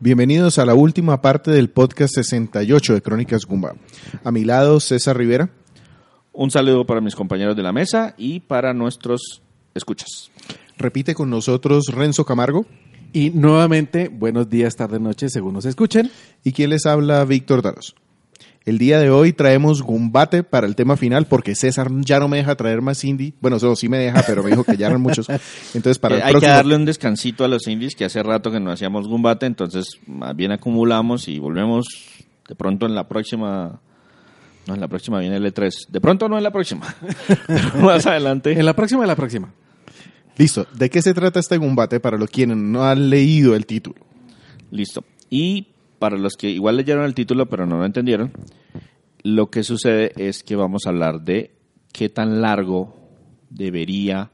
Bienvenidos a la última parte del podcast 68 de Crónicas Gumba. A mi lado, César Rivera. Un saludo para mis compañeros de la mesa y para nuestros escuchas. Repite con nosotros Renzo Camargo. Y nuevamente, buenos días, tarde, noche, según nos escuchen. ¿Y quién les habla? Víctor Daros. El día de hoy traemos Gumbate para el tema final porque César ya no me deja traer más indie. Bueno, eso sí me deja, pero me dijo que ya eran muchos. Entonces, para Eh, el hay próximo... que darle un descansito a los indies que hace rato que no hacíamos Gumbate, entonces más bien acumulamos y volvemos de pronto en la próxima. No, en la próxima viene el E3. De pronto no en la próxima. Pero más adelante. En la próxima, en la próxima. Listo. ¿De qué se trata este Gumbate para los quienes no han leído el título? Listo. Y para los que igual leyeron el título pero no lo entendieron, lo que sucede es que vamos a hablar de qué tan largo debería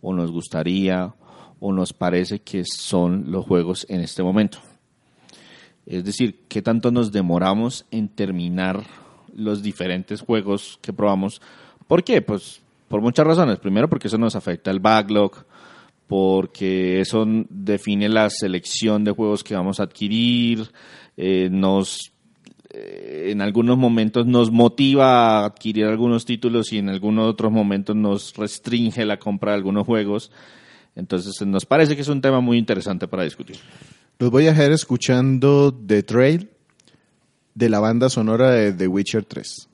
o nos gustaría o nos parece que son los juegos en este momento. Es decir, qué tanto nos demoramos en terminar los diferentes juegos que probamos. ¿Por qué? Pues por muchas razones. Primero porque eso nos afecta el backlog, porque eso define la selección de juegos que vamos a adquirir, eh, nos eh, en algunos momentos nos motiva a adquirir algunos títulos y en algunos otros momentos nos restringe la compra de algunos juegos. Entonces nos parece que es un tema muy interesante para discutir. Los voy a dejar escuchando The Trail de la banda sonora de The Witcher 3.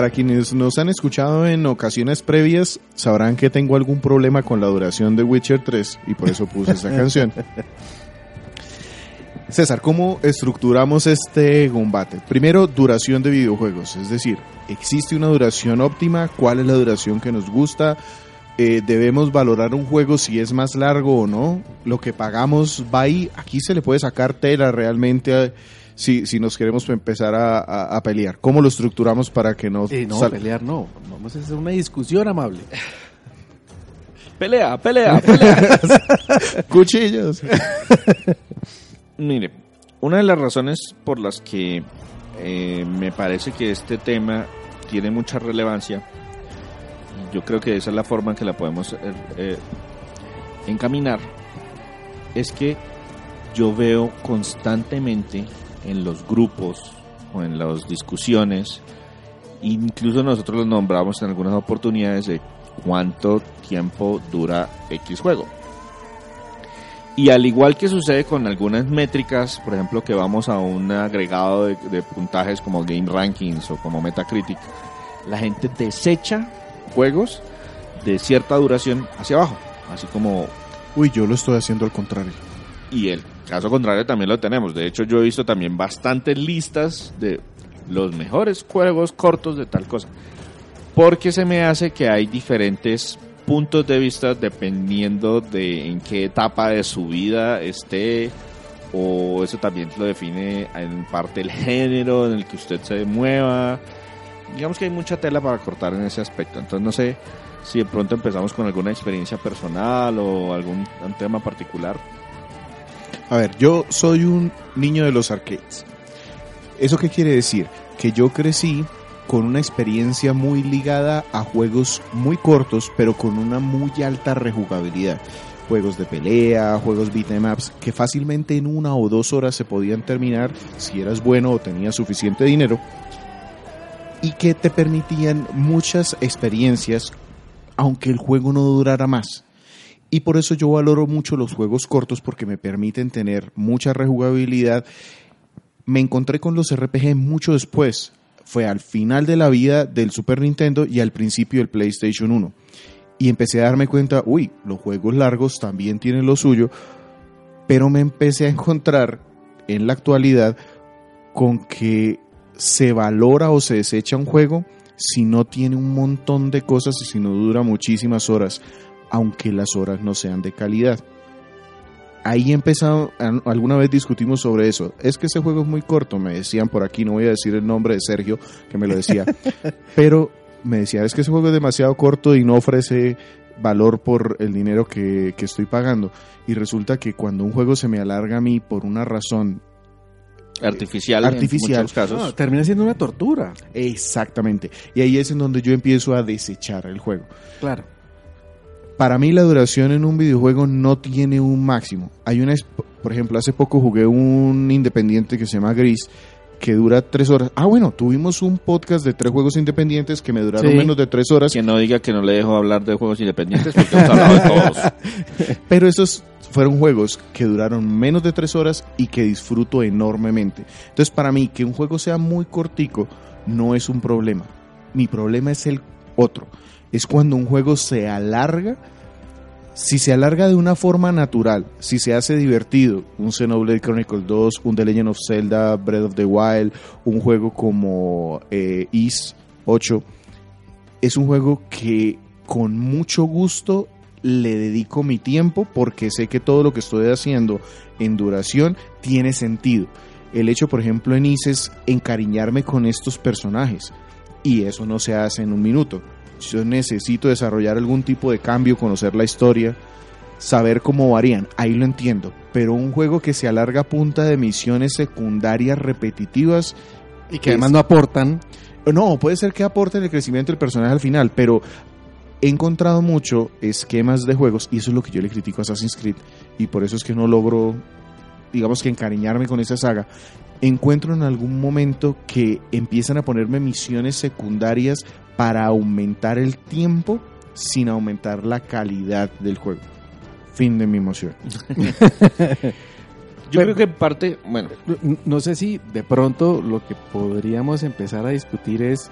Para quienes nos han escuchado en ocasiones previas, sabrán que tengo algún problema con la duración de Witcher 3 y por eso puse esta canción. César, ¿cómo estructuramos este combate? Primero, duración de videojuegos, es decir, ¿existe una duración óptima? ¿Cuál es la duración que nos gusta? Eh, ¿Debemos valorar un juego si es más largo o no? ¿Lo que pagamos va ahí? Aquí se le puede sacar tela realmente a- si, si nos queremos empezar a, a- a pelear. ¿Cómo lo estructuramos para que no, Eh, no, sal- pelear no. Vamos a hacer una discusión amable. Pelea, pelea, pelea. cuchillos? Mire, una de las razones por las que eh, me parece que este tema tiene mucha relevancia, yo creo que esa es la forma en que la podemos eh, eh, encaminar, es que yo veo constantemente en los grupos o en las discusiones, incluso nosotros los nombramos en algunas oportunidades de cuánto tiempo dura X juego. Y al igual que sucede con algunas métricas, por ejemplo, que vamos a un agregado de, de puntajes como Game Rankings o como Metacritic, la gente desecha juegos de cierta duración hacia abajo, así como Uy, yo lo estoy haciendo al contrario. y el caso contrario también lo tenemos. De hecho, yo he visto también bastantes listas de los mejores juegos cortos de tal cosa. Porque se me hace que hay diferentes puntos de vista dependiendo de en qué etapa de su vida esté o eso también lo define en parte el género en el que usted se mueva. Digamos que hay mucha tela para cortar en ese aspecto. Entonces no sé si de pronto empezamos con alguna experiencia personal o algún tema particular. A ver, yo soy un niño de los arcades. ¿Eso qué quiere decir? Que yo crecí con una experiencia muy ligada a juegos muy cortos, pero con una muy alta rejugabilidad. Juegos de pelea, juegos beat'em ups, que fácilmente en una o dos horas se podían terminar si eras bueno o tenías suficiente dinero. Y que te permitían muchas experiencias, aunque el juego no durara más. Y por eso yo valoro mucho los juegos cortos porque me permiten tener mucha rejugabilidad me encontré con los RPG mucho después. Fue al final de la vida del Super Nintendo y al principio del PlayStation 1. Y empecé a darme cuenta, uy, los juegos largos también tienen lo suyo, pero me empecé a encontrar en la actualidad con que se valora o se desecha un juego si no tiene un montón de cosas y si no dura muchísimas horas, aunque las horas no sean de calidad ahí empezado, alguna vez discutimos sobre eso. Es que ese juego es muy corto, me decían por aquí, no voy a decir el nombre de Sergio, que me lo decía, pero me decía, es que ese juego es demasiado corto y no ofrece valor por el dinero que, estoy pagando. Y resulta que cuando un juego se me alarga a mí por una razón artificial, artificial en muchos casos. termina siendo una tortura. Exactamente. Y ahí es en donde yo empiezo a desechar el juego. Claro para mí la duración en un videojuego no tiene un máximo. Hay una, por ejemplo, hace poco jugué un independiente que se llama Gris que dura tres horas. Ah, bueno, tuvimos un podcast de tres juegos independientes que me duraron menos de tres horas. Que no diga que no le dejo hablar de juegos independientes porque hemos hablado de todos. Pero esos fueron juegos que duraron menos de tres horas y que disfruto enormemente. Entonces, para mí, que un juego sea muy cortico no es un problema. Mi problema es el otro es cuando un juego se alarga. Si se alarga de una forma natural, si se hace divertido, un Xenoblade Chronicles 2, un The Legend of Zelda, Breath of the Wild, un juego como eh, Is 8, es un juego que con mucho gusto le dedico mi tiempo porque sé que todo lo que estoy haciendo en duración tiene sentido. El hecho, por ejemplo, en Is es encariñarme con estos personajes y eso no se hace en un minuto yo necesito desarrollar algún tipo de cambio, conocer la historia, saber cómo varían, ahí lo entiendo. Pero un juego que se alarga a punta de misiones secundarias repetitivas y que además no aportan. No, puede ser que aporten el crecimiento del personaje al final, pero he encontrado mucho esquemas de juegos y eso es lo que yo le critico a Assassin's Creed y por eso es que no logro, digamos que encariñarme con esa saga. Encuentro en algún momento que empiezan a ponerme misiones secundarias para aumentar el tiempo sin aumentar la calidad del juego. Fin de mi emoción. Yo creo que en parte, bueno, no sé si de pronto lo que podríamos empezar a discutir es,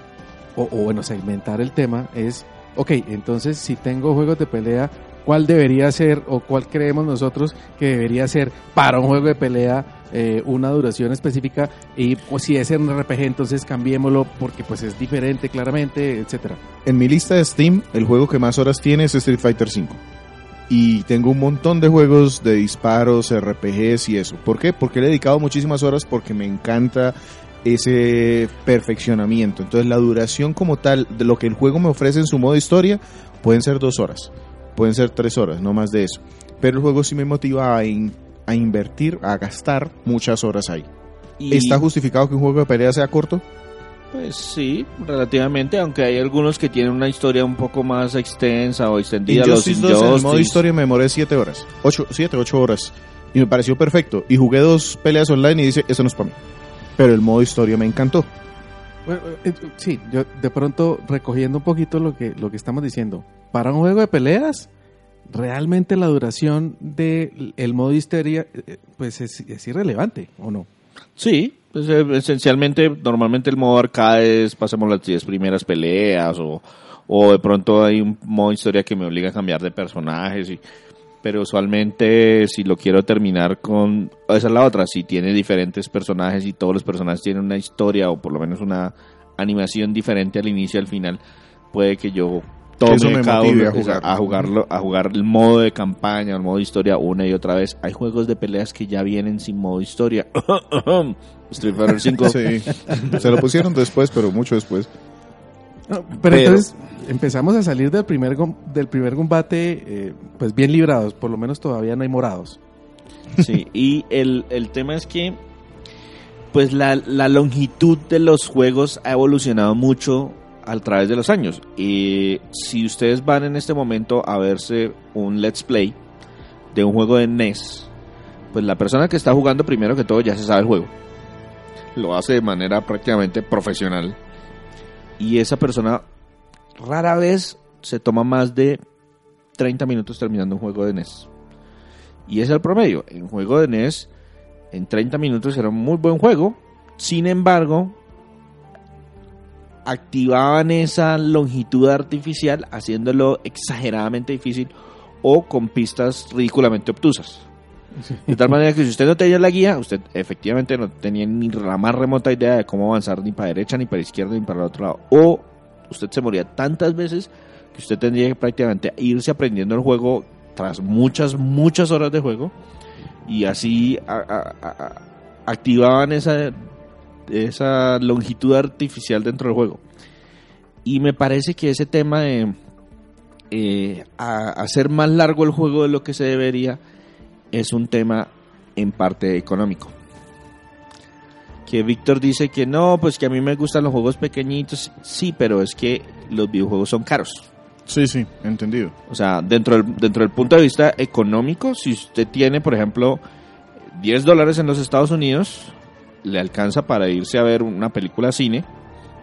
o, o, bueno, segmentar el tema es, ok, entonces si tengo juegos de pelea, ¿cuál debería ser o cuál creemos nosotros que debería ser para un juego de pelea eh, una duración específica y pues, si es un RPG entonces cambiémoslo porque pues es diferente claramente, etcétera. En mi lista de Steam el juego que más horas tiene es Street Fighter V. Y tengo un montón de juegos de disparos, RPGs y eso. ¿Por qué? Porque le he dedicado muchísimas horas porque me encanta ese perfeccionamiento. Entonces la duración como tal de lo que el juego me ofrece en su modo historia pueden ser dos horas, pueden ser tres horas, no más de eso. Pero el juego sí me motiva a, a invertir, a gastar muchas horas ahí. ¿Está justificado que un juego de pelea sea corto? Pues sí, relativamente, aunque hay algunos que tienen una historia un poco más extensa o extendida. Injustice 2 en el modo historia me demoré 7 horas, 8, 7, 8 horas. Y me pareció perfecto. Y jugué dos peleas online y dice, eso no es para mí. Pero el modo historia me encantó. Bueno, eh, sí, yo de pronto recogiendo un poquito lo que, lo que estamos diciendo. Para un juego de peleas, realmente la duración del el modo histeria eh, pues es, irrelevante, ¿o no? Sí, pues, eh, esencialmente, normalmente el modo arcade es, pasamos las 10 primeras peleas o, o de pronto hay un modo historia que me obliga a cambiar de personajes y pero usualmente si lo quiero terminar con esa es la otra si tiene diferentes personajes y todos los personajes tienen una historia o por lo menos una animación diferente al inicio y al final puede que yo tome cada uno a, jugarlo, a jugar el modo de campaña, el modo de historia una y otra vez. Hay juegos de peleas que ya vienen sin modo historia. Street Fighter 5. Sí, se lo pusieron después, pero mucho después. pero, entonces empezamos a salir del primer del primer combate eh, pues bien librados, por lo menos todavía no hay morados. Sí, y el, el tema es que pues la, la longitud de los juegos ha evolucionado mucho a través de los años. Y si ustedes van en este momento a verse un let's play de un juego de NES, pues la persona que está jugando primero que todo ya se sabe el juego. Lo hace de manera prácticamente profesional. Y esa persona rara vez se toma más de 30 minutos terminando un juego de NES. Y es el promedio. En juego de NES en 30 minutos era un muy buen juego. Sin embargo, activaban esa longitud artificial haciéndolo exageradamente difícil o con pistas ridículamente obtusas. De tal manera que si usted no tenía la guía, usted efectivamente no tenía ni la más remota idea de cómo avanzar ni para derecha, ni para izquierda, ni para el otro lado. O usted se moría tantas veces que usted tendría que prácticamente irse aprendiendo el juego tras muchas, muchas horas de juego. Y así a- a- a- a- activaban esa, esa longitud artificial dentro del juego. Y me parece que ese tema de eh, hacer más largo el juego de lo que se debería es un tema en parte económico. Que Víctor dice que no, pues que a mí me gustan los juegos pequeñitos. Sí, pero es que los videojuegos son caros. Sí, sí, entendido. O sea, dentro del, dentro del punto de vista económico, si usted tiene, por ejemplo, 10 dólares en los Estados Unidos, le alcanza para irse a ver una película cine,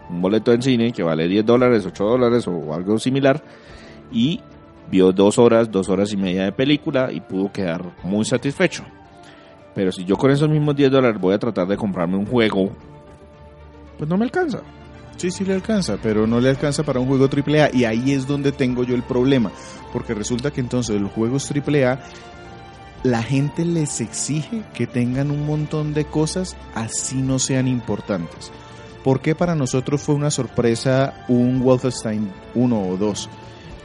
un boleto en cine que vale 10 dólares, 8 dólares o algo similar, y vio dos horas, dos horas y media de película y pudo quedar muy satisfecho. Pero si yo con esos mismos 10 dólares voy a tratar de comprarme un juego, pues no me alcanza. Sí, sí le alcanza, pero no le alcanza para un juego AAA y ahí es donde tengo yo el problema, porque resulta que entonces los juegos AAA la gente les exige que tengan un montón de cosas así no sean importantes. ¿Por qué para nosotros fue una sorpresa un Wolfenstein 1 o 2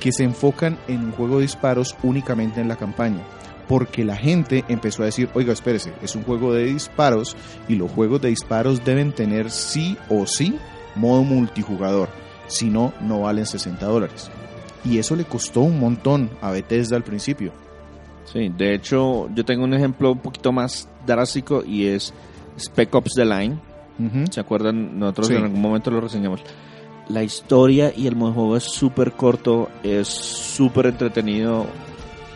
que se enfocan en un juego de disparos únicamente en la campaña? Porque la gente empezó a decir, oiga, espérese, es un juego de disparos y los juegos de disparos deben tener sí o sí modo multijugador. Si no, no valen 60 dólares. Y eso le costó un montón a Bethesda al principio. Sí, de hecho, yo tengo un ejemplo un poquito más drástico y es Spec Ops The Line. Ujú. ¿Se acuerdan? Nosotros Sí. en algún momento lo reseñamos. La historia y el modo de juego es súper corto, es súper entretenido.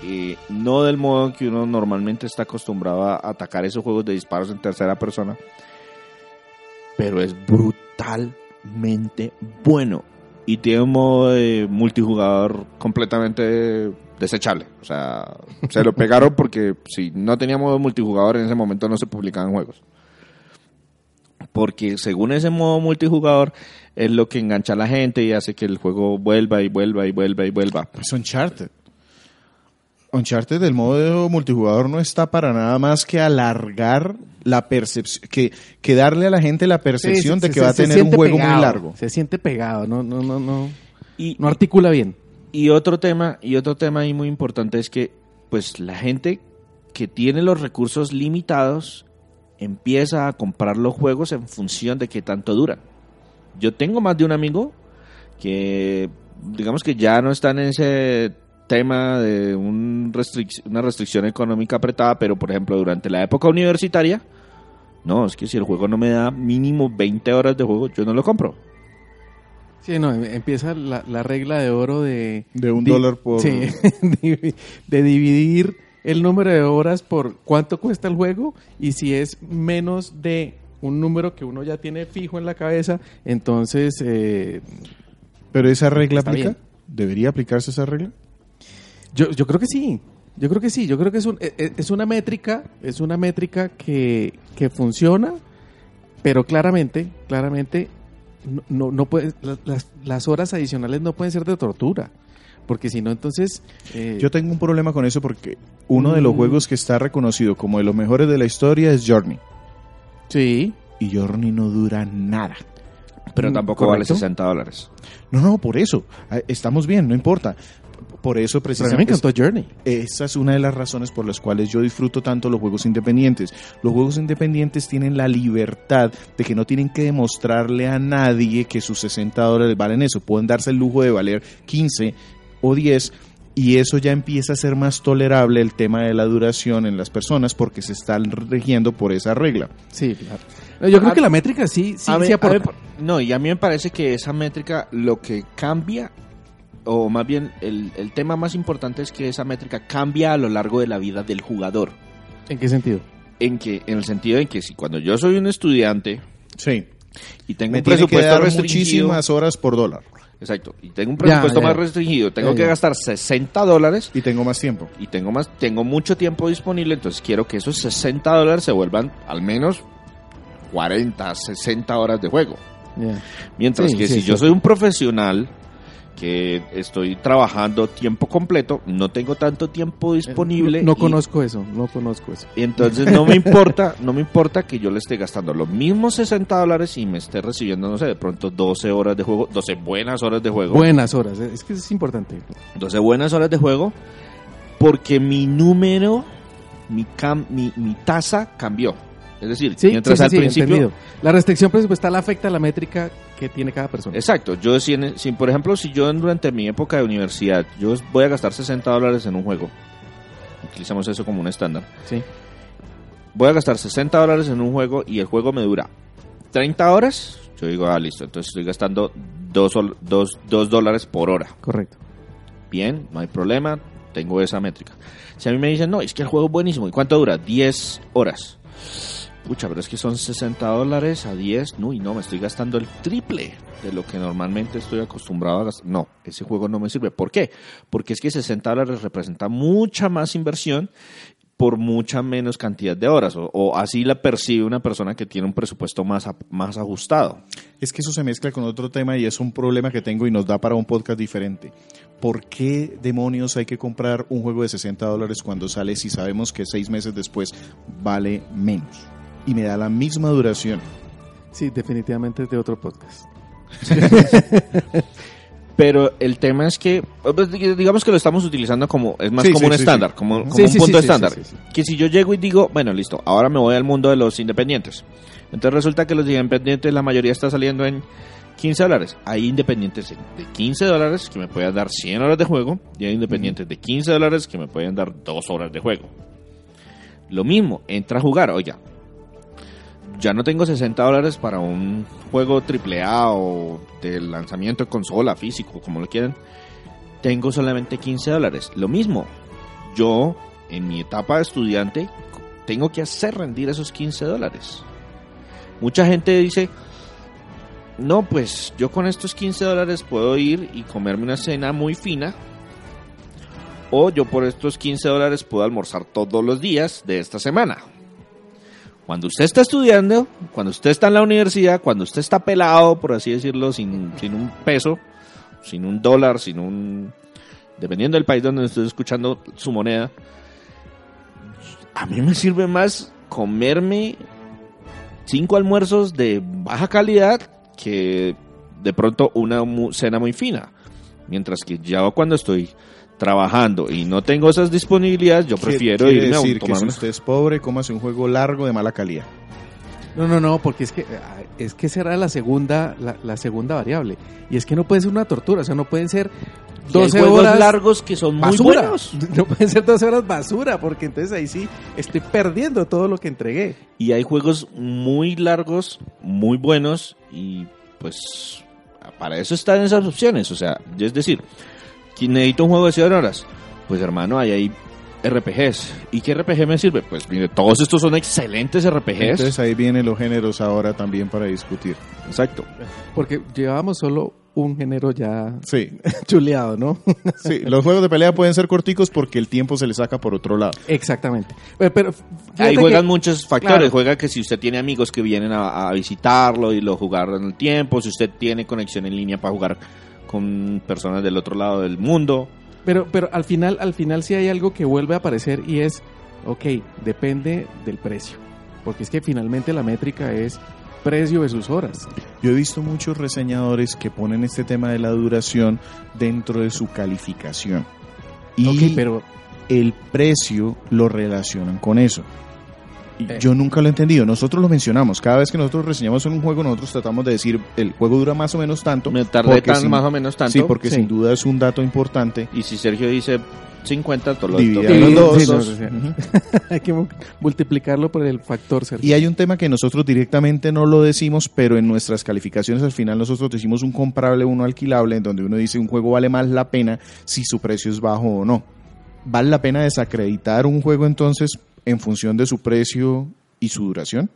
y no del modo que uno normalmente está acostumbrado a atacar esos juegos de disparos en tercera persona. Pero es brutalmente bueno. Y tiene un modo de multijugador completamente desechable. O sea, se lo pegaron porque si no tenía modo multijugador en ese momento no se publicaban juegos porque según ese modo multijugador es lo que engancha a la gente y hace que el juego vuelva y vuelva y vuelva y vuelva. Es Uncharted. Uncharted del modo multijugador no está para nada más que alargar la percepción, que, que darle a la gente la percepción Sí, de se- que va a tener un juego pegado, muy largo. Se siente pegado, no, no, no, no, Y, no articula bien. Y otro tema, y otro tema ahí muy importante es que pues la gente que tiene los recursos limitados empieza a comprar los juegos en función de qué tanto duran. Yo tengo más de un amigo que digamos que ya no están en ese tema de un restric- una restricción económica apretada, pero por ejemplo durante la época universitaria, no, es que si el juego no me da mínimo 20 horas de juego, yo no lo compro. Sí, no, em- empieza la, la regla de oro de... De un di- dólar por... Sí, de, de dividir el número de horas por cuánto cuesta el juego y si es menos de un número que uno ya tiene fijo en la cabeza, entonces... eh, Pero esa regla aplica. bien. ¿Debería aplicarse esa regla? yo, yo creo que sí. Yo creo que sí, yo creo que es, un- e- e- es una métrica, es una métrica que, que funciona, pero claramente, claramente, no, no, no puede, la- las, las horas adicionales no pueden ser de tortura, porque si no, entonces... eh, Yo tengo un problema con eso porque uno de los Mm. juegos que está reconocido como de los mejores de la historia es Journey. sí, Y Journey no dura nada. Pero Mm, tampoco vale correcto. 60 dólares. No, no, por eso. Ah, Estamos bien, no importa. Por eso pero a mí me precisamente... encantó Journey. Esa es una de las razones por las cuales yo disfruto tanto los juegos independientes. Los juegos independientes tienen la libertad de que no tienen que demostrarle a nadie que sus 60 dólares valen eso. Pueden darse el lujo de valer 15 o 10 y eso ya empieza a ser más tolerable el tema de la duración en las personas porque se están rigiendo por esa regla. Sí, claro. No, Yo creo A- que la métrica sí, sí, A mí- sí a aporta. mí- no, y a mí me parece que esa métrica lo que cambia, o más bien el, el tema más importante es que esa métrica cambia a lo largo de la vida del jugador. ¿En qué sentido? En que, en el sentido de que si cuando yo soy un estudiante Sí. y tengo Me un tiene que presupuesto dar restringido, muchísimas horas por dólar. Exacto. Y tengo un presupuesto ya. más restringido. Tengo Ya, que gastar 60 dólares Y tengo más tiempo. y tengo más tengo mucho tiempo disponible, entonces quiero que esos 60 dólares se vuelvan al menos 40, 60 horas de juego. Mientras Sí, que sí, si sí. yo soy un profesional que estoy trabajando tiempo completo, no tengo tanto tiempo disponible. No, no y- conozco eso, no conozco eso. y entonces no me importa, no me importa que yo le esté gastando los mismos 60 dólares y me esté recibiendo, no sé, de pronto 12 horas de juego, 12 buenas horas de juego. Buenas horas, es que es importante. 12 buenas horas de juego porque mi número, mi, cam- mi, mi tasa cambió. Es decir, Sí, mientras sí, al sí, principio... entendido. La restricción presupuestal afecta a la métrica que tiene cada persona. Exacto, yo si, en- si, por ejemplo, si yo durante mi época de universidad, yo voy a gastar 60 dólares en un juego, utilizamos eso como un estándar, Sí. voy a gastar 60 dólares en un juego y el juego me dura 30 horas, yo digo, ah, listo, entonces estoy gastando 2 dólares por hora. Correcto. Bien, no hay problema, tengo esa métrica. Si a mí me dicen, no, es que el juego es buenísimo, ¿y cuánto dura? 10 horas. Pucha, pero es que son 60 dólares a 10, no, y no, me estoy gastando el triple de lo que normalmente estoy acostumbrado a gastar. No, ese juego no me sirve. ¿Por qué? Porque es que 60 dólares representa mucha más inversión por mucha menos cantidad de horas, o, así la percibe una persona que tiene un presupuesto más, a- más ajustado. Es que eso se mezcla con otro tema y es un problema que tengo y nos da para un podcast diferente. ¿Por qué demonios hay que comprar un juego de 60 dólares cuando sale si sabemos que seis meses después vale menos? Y me da la misma duración. Sí, definitivamente es de otro podcast. Pero el tema es que, pues, digamos que lo estamos utilizando como, es más Sí, como sí, un sí, estándar, sí. como, Ujú. como Sí, un sí, punto estándar. sí, sí, sí. Que si yo llego y digo, bueno, listo, ahora me voy al mundo de los independientes. Entonces resulta que los independientes, la mayoría está saliendo en 15 dólares. Hay independientes de 15 dólares que me pueden dar 100 horas de juego y hay independientes de 15 dólares que me pueden dar 2 horas de juego. Lo mismo, entra a jugar, oiga, ya no tengo 60 dólares para un juego AAA o de lanzamiento de consola físico, como lo quieran. Tengo solamente 15 dólares. Lo mismo, yo en mi etapa de estudiante tengo que hacer rendir esos 15 dólares. Mucha gente dice, no, pues yo con estos 15 dólares puedo ir y comerme una cena muy fina. O yo por estos 15 dólares puedo almorzar todos los días de esta semana. Cuando usted está estudiando, cuando usted está en la universidad, cuando usted está pelado, por así decirlo, sin, sin un peso, sin un dólar, sin un... Dependiendo del país donde esté escuchando su moneda, a mí me sirve más comerme cinco almuerzos de baja calidad que de pronto una cena muy fina. Mientras que ya cuando estoy trabajando y no tengo esas disponibilidades, yo prefiero irme a decir que si usted es pobre, cómase un juego largo de mala calidad. No, no, no, porque es que es que será la segunda la, la segunda variable y es que no puede ser una tortura, o sea, no pueden ser Y hay 12 juegos horas largos que son muy basura. buenos. No pueden ser 12 horas basura, porque entonces ahí sí estoy perdiendo todo lo que entregué. Y hay juegos muy largos, muy buenos y pues para eso están esas opciones. O sea, es decir, necesito un juego de 100 horas. Pues hermano, ahí hay RPGs. ¿Y qué RPG me sirve? Pues mire, todos estos son excelentes RPGs. Entonces ahí vienen los géneros ahora también para discutir. Exacto. Porque llevábamos solo un género ya Sí, chuleado, ¿no? sí. Los juegos de pelea pueden ser corticos porque el tiempo se le saca por otro lado. Exactamente. Pero, pero Ahí que- juegan muchos factores. Claro. Juega que si usted tiene amigos que vienen a, a visitarlo y lo jugar en el tiempo, si usted tiene conexión en línea para jugar con personas del otro lado del mundo. Pero, pero al final, al final sí hay algo que vuelve a aparecer y es, ok, depende del precio. Porque es que finalmente la métrica es precio versus horas. Yo he visto muchos reseñadores que ponen este tema de la duración dentro de su calificación. Y Ok, pero el precio lo relacionan con eso. Y Eh. Yo nunca lo he entendido. Nosotros lo mencionamos. Cada vez que nosotros reseñamos un juego, nosotros tratamos de decir el juego dura más o menos tanto. Me tardé tan, sin- más o menos tanto. Sí, porque Sí. sin duda es un dato importante. Y si Sergio dice 50, todo lo en dos. sí, no, hay que mu- multiplicarlo por el factor Sergio. Y hay un tema que nosotros directamente no lo decimos, pero en nuestras calificaciones al final nosotros decimos un comprable, uno alquilable, en donde uno dice un juego vale más la pena si su precio es bajo o no. ¿Vale la pena desacreditar un juego entonces en función de su precio y su duración?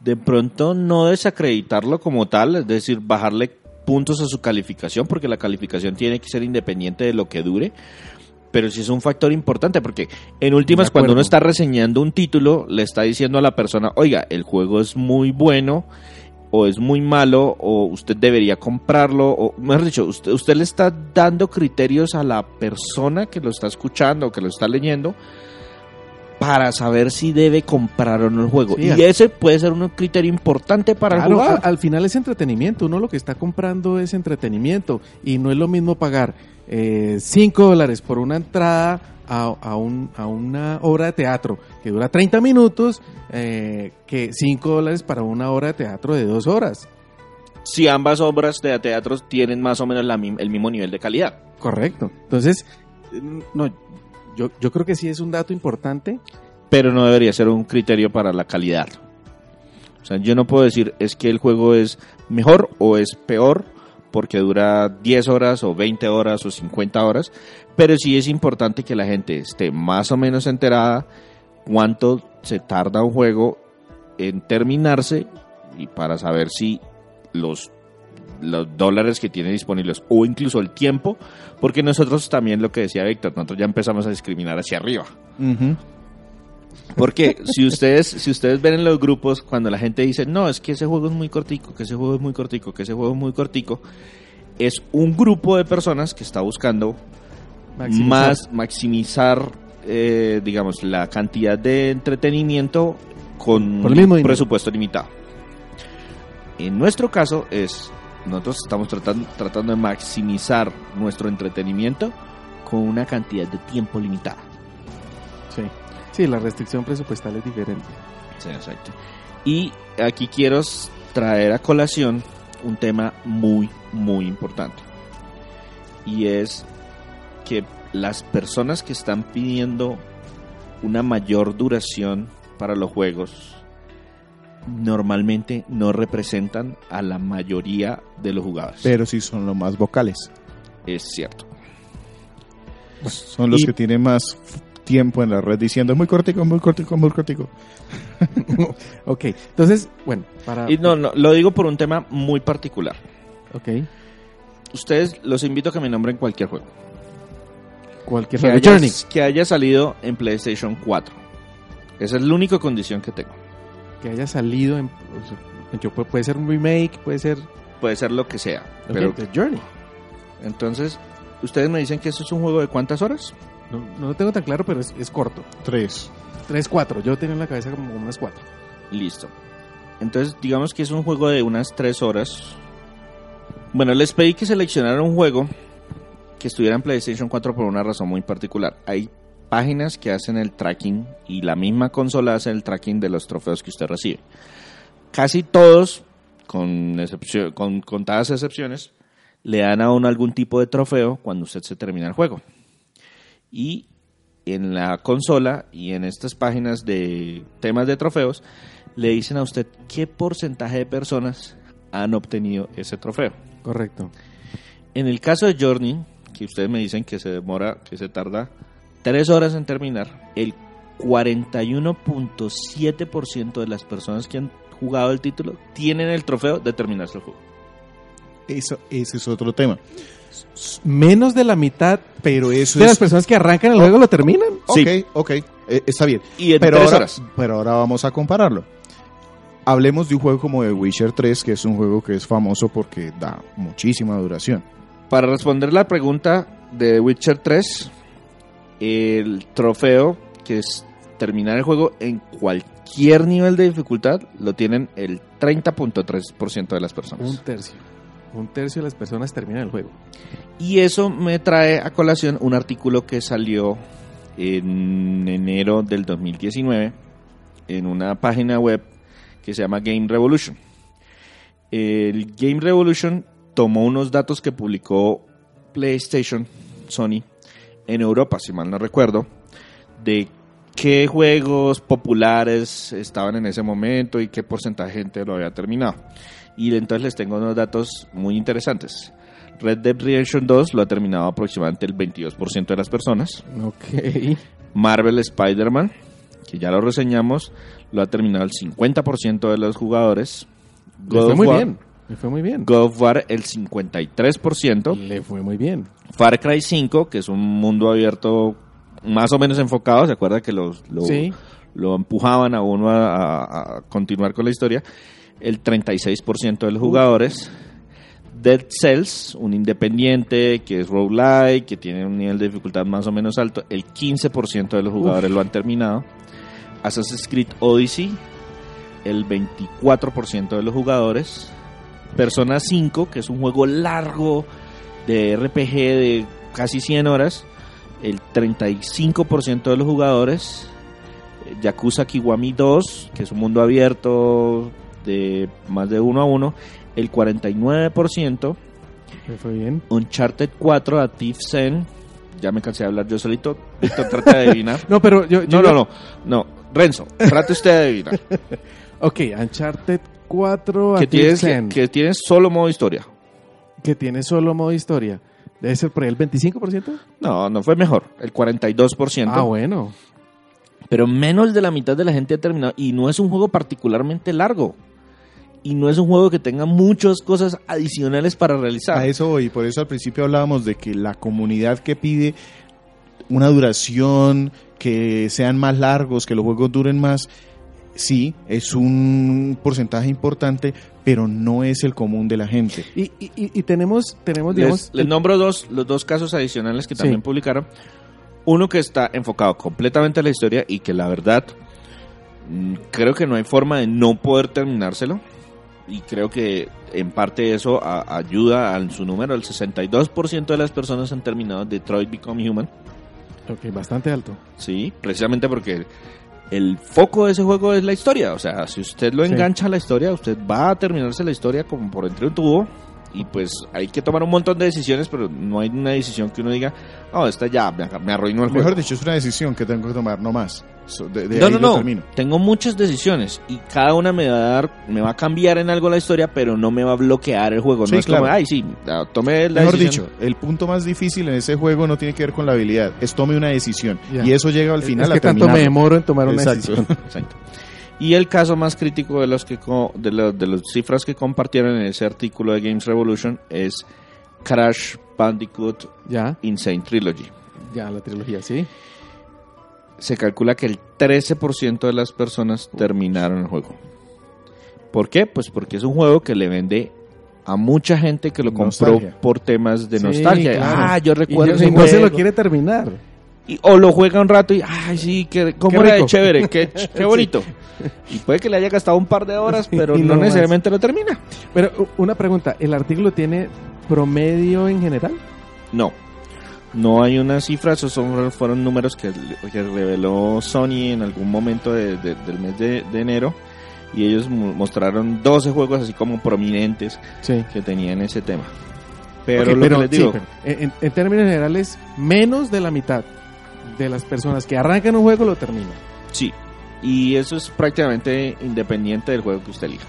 De pronto no desacreditarlo como tal, es decir, bajarle puntos a su calificación, porque la calificación tiene que ser independiente de lo que dure. Pero sí es un factor importante, porque en últimas, cuando uno está reseñando un título, le está diciendo a la persona, oiga, el juego es muy bueno, o es muy malo, o usted debería comprarlo, o mejor dicho, usted, usted le está dando criterios a la persona que lo está escuchando o que lo está leyendo para saber si debe comprar o no el juego. Sí, y al- ese puede ser un criterio importante para el jugador. al final es entretenimiento. Uno lo que está comprando es entretenimiento. Y no es lo mismo pagar 5 dólares por una entrada a, a un- a una obra de teatro que dura 30 minutos eh, que 5 dólares para una obra de teatro de 2 horas. Si ambas obras de teatro tienen más o menos la el mismo nivel de calidad. Correcto. Entonces, no, yo, yo creo que sí es un dato importante. pero no debería ser un criterio para la calidad. O sea, yo no puedo decir es que el juego es mejor o es peor porque dura 10 horas o 20 horas o 50 horas, pero sí es importante que la gente esté más o menos enterada cuánto se tarda un juego en terminarse y para saber si los los dólares que tiene disponibles o incluso el tiempo, porque nosotros también lo que decía Víctor, nosotros ya empezamos a discriminar hacia arriba. Porque si ustedes, si ustedes ven en los grupos, cuando la gente dice, no, es que ese juego es muy cortico, que ese juego es muy cortico, que ese juego es muy cortico, es un grupo de personas que está buscando Maximizar. más maximizar, eh, digamos, la cantidad de entretenimiento con mismo un presupuesto limitado. En nuestro caso es, nosotros estamos tratando, tratando de maximizar nuestro entretenimiento con una cantidad de tiempo limitada. Sí. Sí, la restricción presupuestal es diferente. Sí, exacto. Y aquí quiero traer a colación un tema muy, muy importante. Y es que las personas que están pidiendo una mayor duración para los juegos normalmente no representan a la mayoría de los jugadores. Pero sí son los más vocales. es cierto. Son los Y- que tienen más tiempo en la red diciendo muy cortico, muy cortico, muy cortico. ok, entonces, bueno, para... Y no, no, lo digo por un tema muy particular. Ok, Ustedes los invito a que me nombren cualquier juego. cualquier que juego. haya, que haya salido en PlayStation 4. Esa es la única condición que tengo. Que haya salido en, o sea, yo- pu- puede ser un remake, puede ser Puede ser lo que sea. Pero The Journey. entonces, ustedes me dicen que eso es un juego de cuántas horas? No, no lo tengo tan claro, pero es, es corto. Tres. 3, 4. Yo tenía en la cabeza como unas 4. Listo. Entonces, digamos que es un juego de unas 3 horas. Bueno, les pedí que seleccionaran un juego que estuviera en PlayStation 4 por una razón muy particular. Hay páginas que hacen el tracking y la misma consola hace el tracking de los trofeos que usted recibe. Casi todos, con, excepción, con contadas excepciones, le dan a uno algún tipo de trofeo cuando usted se termina el juego. Y en la consola y en estas páginas de temas de trofeos, le dicen a usted qué porcentaje de personas han obtenido ese trofeo. Correcto. En el caso de Journey, que ustedes me dicen que se demora, que se tarda tres horas en terminar, el 41.7% de las personas que han jugado el título tienen el trofeo de terminarse el juego. Eso, ese es otro tema. Menos de la mitad Pero eso de las es... personas que arrancan el juego lo terminan. Sí. Ok, ok, eh, está bien. Y en Pero tres ahora, horas. pero ahora vamos a compararlo. Hablemos de un juego como The Witcher 3, que es un juego que es famoso porque da muchísima duración. Para responder la pregunta de Witcher 3, el trofeo que es terminar el juego en cualquier nivel de dificultad lo tienen el 30.3% de las personas. Un tercio. Un tercio de las personas terminan el juego. Y eso me trae a colación un artículo que salió en enero del 2019 en una página web que se llama Game Revolution. El Game Revolution tomó unos datos que publicó PlayStation, Sony, en Europa, si mal no recuerdo, de qué juegos populares estaban en ese momento y qué porcentaje de gente lo había terminado. Y entonces les tengo unos datos muy interesantes. Red Dead Redemption 2 lo ha terminado aproximadamente el 22% de las personas. Ok. Marvel Spider-Man, que ya lo reseñamos, lo ha terminado el 50% de los jugadores. Le fue muy War, bien. Le fue muy bien. God of War el 53%, Le fue muy bien. Far Cry 5, que es un mundo abierto más o menos enfocado, ¿se acuerda que los, lo, Sí. lo empujaban a uno a, a- a continuar con la historia? El 36% de los jugadores. Dead Cells, un independiente que es roguelike, que tiene un nivel de dificultad más o menos alto, el 15% de los jugadores lo han terminado. Assassin's Creed Odyssey, el 24% de los jugadores. Persona 5, que es un juego largo de RPG de casi 100 horas, el 35% de los jugadores. Eh, Yakuza Kiwami 2, que es un mundo abierto de más de uno a uno, el 49%. Le fue bien. Uncharted 4 a Thief Zen, ya me cansé de hablar yo solito. Víctor trata de adivinar. No, pero yo... yo No, no, no, no. Renzo, trate usted de adivinar. Ok, Uncharted 4 a Que tienes, que, que tienes solo modo historia. que tiene solo modo historia. Debe ser por ahí el 25%. No, no fue mejor. El 42%. Ah, bueno. Pero menos de la mitad de la gente ha terminado. Y no es un juego particularmente largo. Y no es un juego que tenga muchas cosas adicionales para realizar. A eso voy, por eso al principio hablábamos de que la comunidad que pide una duración, que sean más largos, que los juegos duren más, sí, es un porcentaje importante, pero no es el común de la gente. Y, y- y- tenemos, tenemos digamos... les, les nombro dos, los dos casos adicionales que también Sí. publicaron. Uno que está enfocado completamente a la historia y que la verdad mm, creo que no hay forma de no poder terminárselo. Y creo que en parte eso a- ayuda a su número. El 62% de las personas han terminado Detroit Become Human. Ok, bastante alto. Sí, precisamente porque el foco de ese juego es la historia. O sea, si usted lo Sí. engancha a la historia, usted va a terminarse la historia como por entre un tubo. Y pues hay que tomar un montón de decisiones, pero no hay una decisión que uno diga, no, esta ya me, me arruinó el juego. Mejor dicho, es una decisión que tengo que tomar, no más. So, de- de no, ahí no, no. termino. Tengo muchas decisiones y cada una me va a dar, me va a cambiar en algo la historia, pero no me va a bloquear el juego. Sí, no es como, claro. ay, sí, ya, tomé la Mejor decisión. dicho, el punto más difícil en ese juego no tiene que ver con la habilidad, es tome una decisión. Ya. Y eso llega al final es que a tanto me demoro en tomar una Exacto. decisión. Exacto. Y el caso más crítico de los que de, lo- de las cifras que compartieron en ese artículo de Games Revolution es Crash Bandicoot Ya, Insane Trilogy. ya la trilogía, sí. Se calcula que el 13% de las personas terminaron el juego. ¿Por qué? Pues porque es un juego que le vende a mucha gente que lo compró Nostalgia. por temas de Sí, nostalgia. claro. Ah, yo recuerdo ese y no se lo quiere terminar. Y- o lo juega un rato y, ay, sí, qué, cómo Qué era de rico. chévere, qué, ch- qué bonito. Y puede que le haya gastado un par de horas, pero Y no, no más. necesariamente lo termina. Pero u- una pregunta, ¿el artículo tiene promedio en general? No. No hay una cifra, esos son, fueron números que, que reveló Sony en algún momento de- de- del mes de, de enero. Y ellos mo- mostraron 12 juegos así como prominentes Sí. que tenían ese tema. Pero lo pero, que les sí, digo, pero en, en términos generales, menos de la mitad de las personas que arrancan un juego lo terminan. sí. Y eso es prácticamente independiente del juego que usted elija.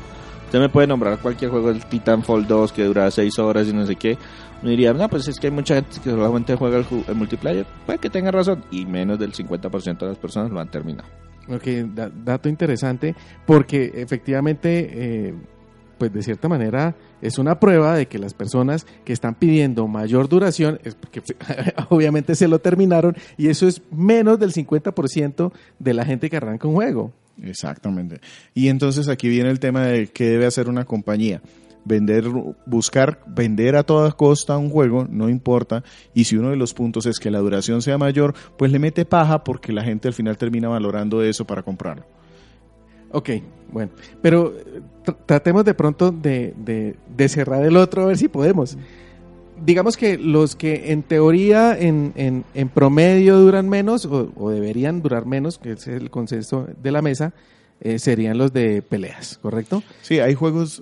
Usted me puede nombrar cualquier juego del Titanfall 2 que dura 6 horas y no sé qué. Uno diría, no, pues es que hay mucha gente que solamente juega el, ju- el multiplayer. Puede que tenga razón. Y menos del 50% de las personas lo han terminado. Ok, da- dato interesante, porque efectivamente, eh, pues de cierta manera, es una prueba de que las personas que están pidiendo mayor duración, es porque obviamente se lo terminaron, y eso es menos del 50% de la gente que arranca un juego. Exactamente. Y entonces aquí viene el tema de qué debe hacer una compañía. Vender, buscar vender a toda costa un juego, no importa. Y si uno de los puntos es que la duración sea mayor, pues le mete paja porque la gente al final termina valorando eso para comprarlo. Ok, bueno, pero eh, tr- tratemos de pronto de, de- de cerrar el otro a ver si podemos. Digamos que los que en teoría en, en- en promedio duran menos o, o deberían durar menos, que es el consenso de la mesa, eh, serían los de peleas, ¿correcto? Sí, hay juegos.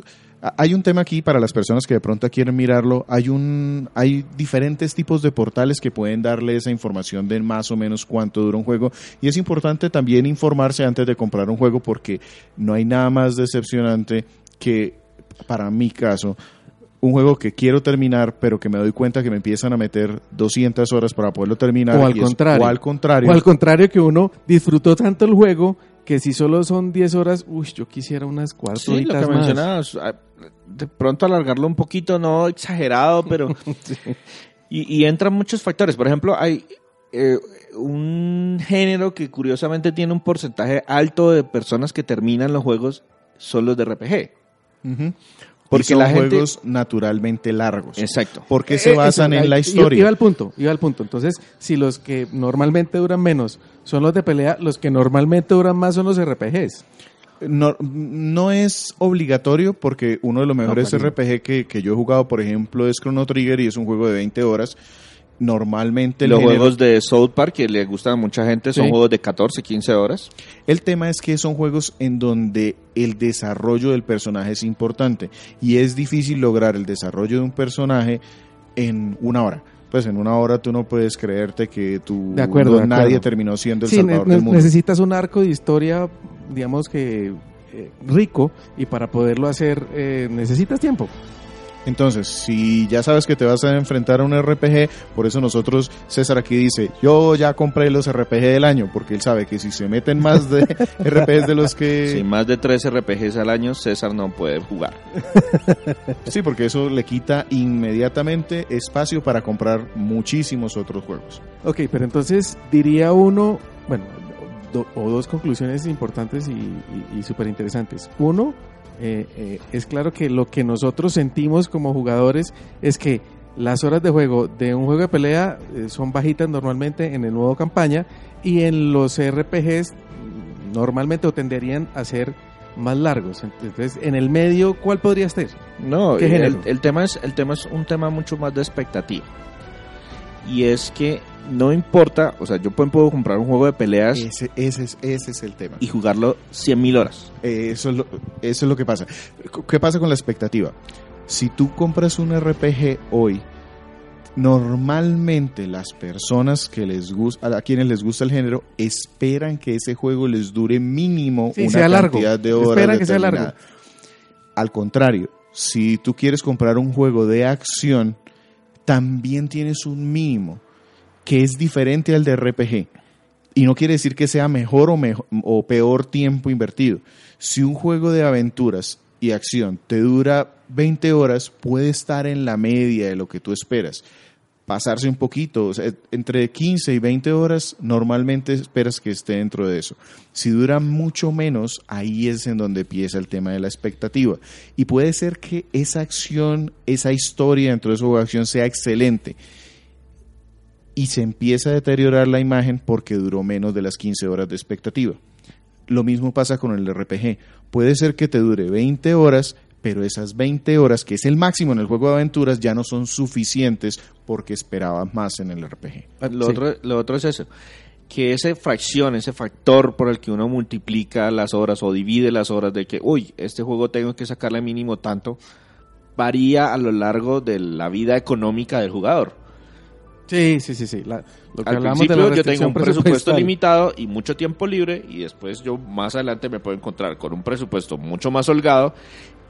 Hay un tema aquí para las personas que de pronto quieren mirarlo. Hay un, hay diferentes tipos de portales que pueden darle esa información de más o menos cuánto dura un juego. Y es importante también informarse antes de comprar un juego porque no hay nada más decepcionante que, para mi caso, un juego que quiero terminar, pero que me doy cuenta que me empiezan a meter 200 horas para poderlo terminar. O al y es- contrario. o al contrario. O al contrario que uno disfrutó tanto el juego que si solo son 10 horas, uy, yo quisiera unas cuatro Sí, lo horitas que más. mencionabas, ah, de pronto alargarlo un poquito, no exagerado, pero... y, y entran muchos factores. Por ejemplo, hay eh, un género que curiosamente tiene un porcentaje alto de personas que terminan los juegos son los de RPG. Porque Y son la gente- juegos naturalmente largos. Exacto. Porque se Eh, basan eso, en la historia. Iba, al punto, iba al punto. Entonces, si los que normalmente duran menos son los de pelea, los que normalmente duran más son los RPGs. No, no es obligatorio porque uno de los mejores clarísimo. RPG que, que yo he jugado, por ejemplo, es Chrono Trigger y es un juego de 20 horas. Normalmente el, Los género- juegos de South Park que le gustan a mucha gente son Sí. juegos de 14, 15 horas. el tema es que son juegos en donde el desarrollo del personaje es importante y es difícil lograr el desarrollo de un personaje en una hora. Pues en una hora tú no puedes creerte que tú De acuerdo, de nadie acuerdo. terminó siendo el Sí, salvador ne- del mundo. necesitas un arco de historia, digamos que eh, rico, y para poderlo hacer eh, necesitas tiempo. Entonces, si ya sabes que te vas a enfrentar a un RPG, por eso nosotros, César aquí dice, yo ya compré los RPG del año, porque él sabe que si se meten más de RPGs de los que... Si más de 3 RPGs al año, César no puede jugar. Sí, porque eso le quita inmediatamente espacio para comprar muchísimos otros juegos. Ok, pero entonces diría uno, bueno, do- o dos conclusiones importantes y, y, y súper interesantes. Uno, eh, eh, es claro que lo que nosotros sentimos como jugadores es que las horas de juego de un juego de pelea eh, son bajitas normalmente en el modo campaña y en los RPGs mm, normalmente o tenderían a ser más largos. Entonces, en el medio, ¿cuál podría ser? No, el tema es el tema es un tema mucho más de expectativa. Y es que no importa, o sea, yo puedo, comprar un juego de peleas Ese, ese, es, ese es el tema. y jugarlo 100.000 horas. Eh, Eso es, lo, eso es lo que pasa. ¿Qué pasa con la expectativa? Si tú compras un RPG hoy, normalmente las personas que les gusta, a quienes les gusta el género, esperan que ese juego les dure mínimo Sí, una sea largo. cantidad de horas. Esperan que sea determinada. Al contrario, si tú quieres comprar un juego de acción, también tienes un mínimo que es diferente al de RPG. Y no quiere decir que sea mejor o, mejo- o peor tiempo invertido. Si un juego de aventuras y acción te dura 20 horas, puede estar en la media de lo que tú esperas. Pasarse un poquito, entre 15 y 20 horas, normalmente esperas que esté dentro de eso. Si dura mucho menos, ahí es en donde empieza el tema de la expectativa. Y puede ser que esa acción, esa historia dentro de esa acción sea excelente, y se empieza a deteriorar la imagen porque duró menos de las 15 horas de expectativa. Lo mismo pasa con el RPG. Puede ser que te dure 20 horas, pero esas 20 horas, que es el máximo en el juego de aventuras, ya no son suficientes porque esperabas más en el RPG. Lo, Sí. otro, lo otro es eso, que esa fracción, ese factor por el que uno multiplica las horas o divide las horas de que, uy, este juego tengo que sacarle mínimo tanto, varía a lo largo de la vida económica del jugador. Sí, sí, sí, sí. La- lo que Al hablamos de principio la yo tengo un presupuesto limitado y mucho tiempo libre y después yo más adelante me puedo encontrar con un presupuesto mucho más holgado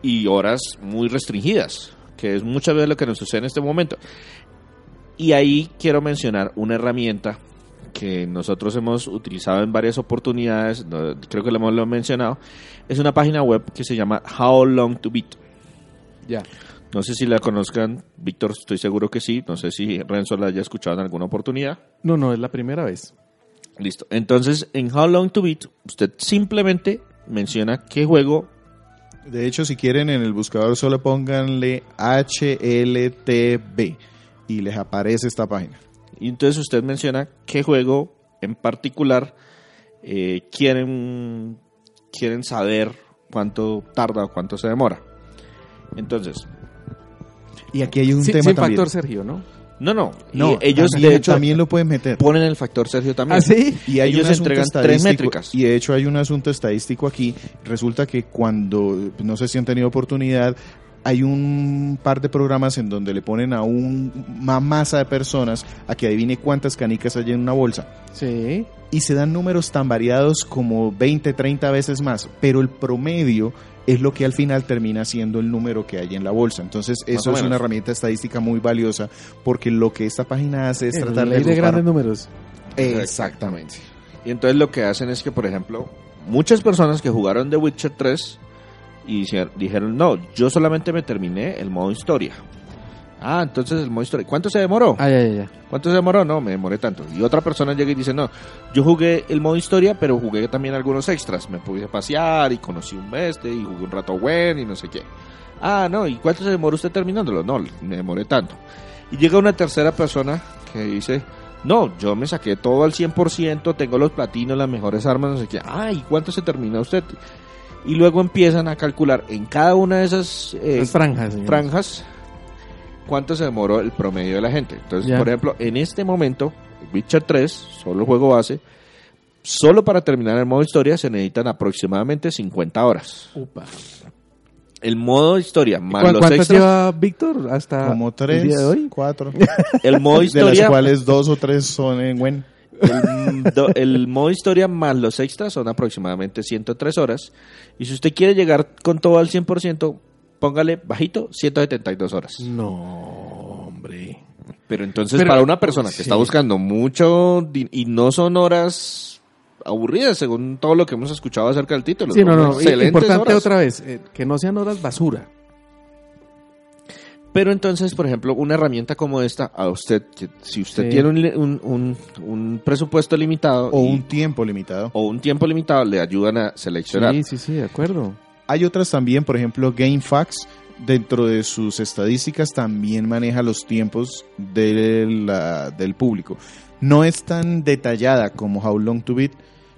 y horas muy restringidas, que es muchas veces lo que nos sucede en este momento. Y ahí quiero mencionar una herramienta que nosotros hemos utilizado en varias oportunidades, no- creo que lo hemos mencionado, es una página web que se llama How Long to Beat. Ya. No sé si la conozcan, Víctor, estoy seguro que sí, no sé si Renzo la haya escuchado en alguna oportunidad. No, no, es la primera vez. Listo. Entonces, en How Long to Beat, usted simplemente menciona qué juego. De hecho, si quieren en el buscador solo pónganle HLTB y les aparece esta página. Y entonces usted menciona qué juego en particular eh, quieren, quieren saber cuánto tarda o cuánto se demora. Entonces, Y aquí hay un Sin, tema sin también. factor Sergio, ¿no? no, no. No, y ellos también, de hecho también lo pueden meter. ponen el factor Sergio también. ¿Ah, sí? Y hay Ellos un asunto entregan tres estadístico- métricas. Y de hecho hay un asunto estadístico aquí. Resulta que cuando, no sé si han tenido oportunidad, hay un par de programas en donde le ponen a una masa de personas a que adivine cuántas canicas hay en una bolsa. Sí. Y se dan números tan variados como 20, 30 veces más, pero el promedio es lo que al final termina siendo el número que hay en la bolsa. Entonces, Más eso es una herramienta estadística muy valiosa porque lo que esta página hace es El tratar de, ley de grandes números. Exactamente. Y entonces lo que hacen es que, por ejemplo, muchas personas que jugaron The Witcher 3 y se- dijeron, no, yo solamente me terminé el modo historia. Ah, entonces el modo historia. ¿Cuánto se demoró? Ay, ay, ay. ¿Cuánto se demoró? No, me demoré tanto. Y otra persona llega y dice, no, yo jugué el modo historia, pero jugué también algunos extras. Me pude pasear y conocí un bestia y jugué un rato buen y no sé qué. Ah, no, ¿y cuánto se demoró usted terminándolo? No, me demoré tanto. Y llega una tercera persona que dice, no, yo me saqué todo al 100%, tengo los platinos, las mejores armas, no sé qué. Ah, ¿y cuánto se termina usted? Y luego empiezan a calcular en cada una de esas eh, franjas. franjas cuánto se demoró el promedio de la gente. Entonces, por ejemplo, en este momento, Witcher 3, solo el juego base, solo para terminar el modo historia se necesitan aproximadamente 50 horas. Upa. El modo historia más ¿Cuál- los ¿Cuántas extras, lleva Víctor hasta Como el tres, día de hoy? cuatro, el modo de las historia, cuales dos o tres son en Wen. el, do- el modo historia más los extras son aproximadamente 103 horas. Y si usted quiere llegar con todo al 100%, póngale bajito 172 horas. No, hombre. Pero entonces Pero- para una persona que sí. está buscando mucho y no son horas aburridas según todo lo que hemos escuchado acerca del título. Sí, no, no. Importante horas. otra vez, eh, que no sean horas basura. Pero entonces, por ejemplo, una herramienta como esta, a usted, si usted Sí. tiene un, un- un- un presupuesto limitado O y- un tiempo limitado. o un tiempo limitado, le ayudan a seleccionar. Sí, sí, sí, de acuerdo. Hay otras también, por ejemplo, GameFAQs, dentro de sus estadísticas también maneja los tiempos de la- del público. No es tan detallada como How Long to Beat,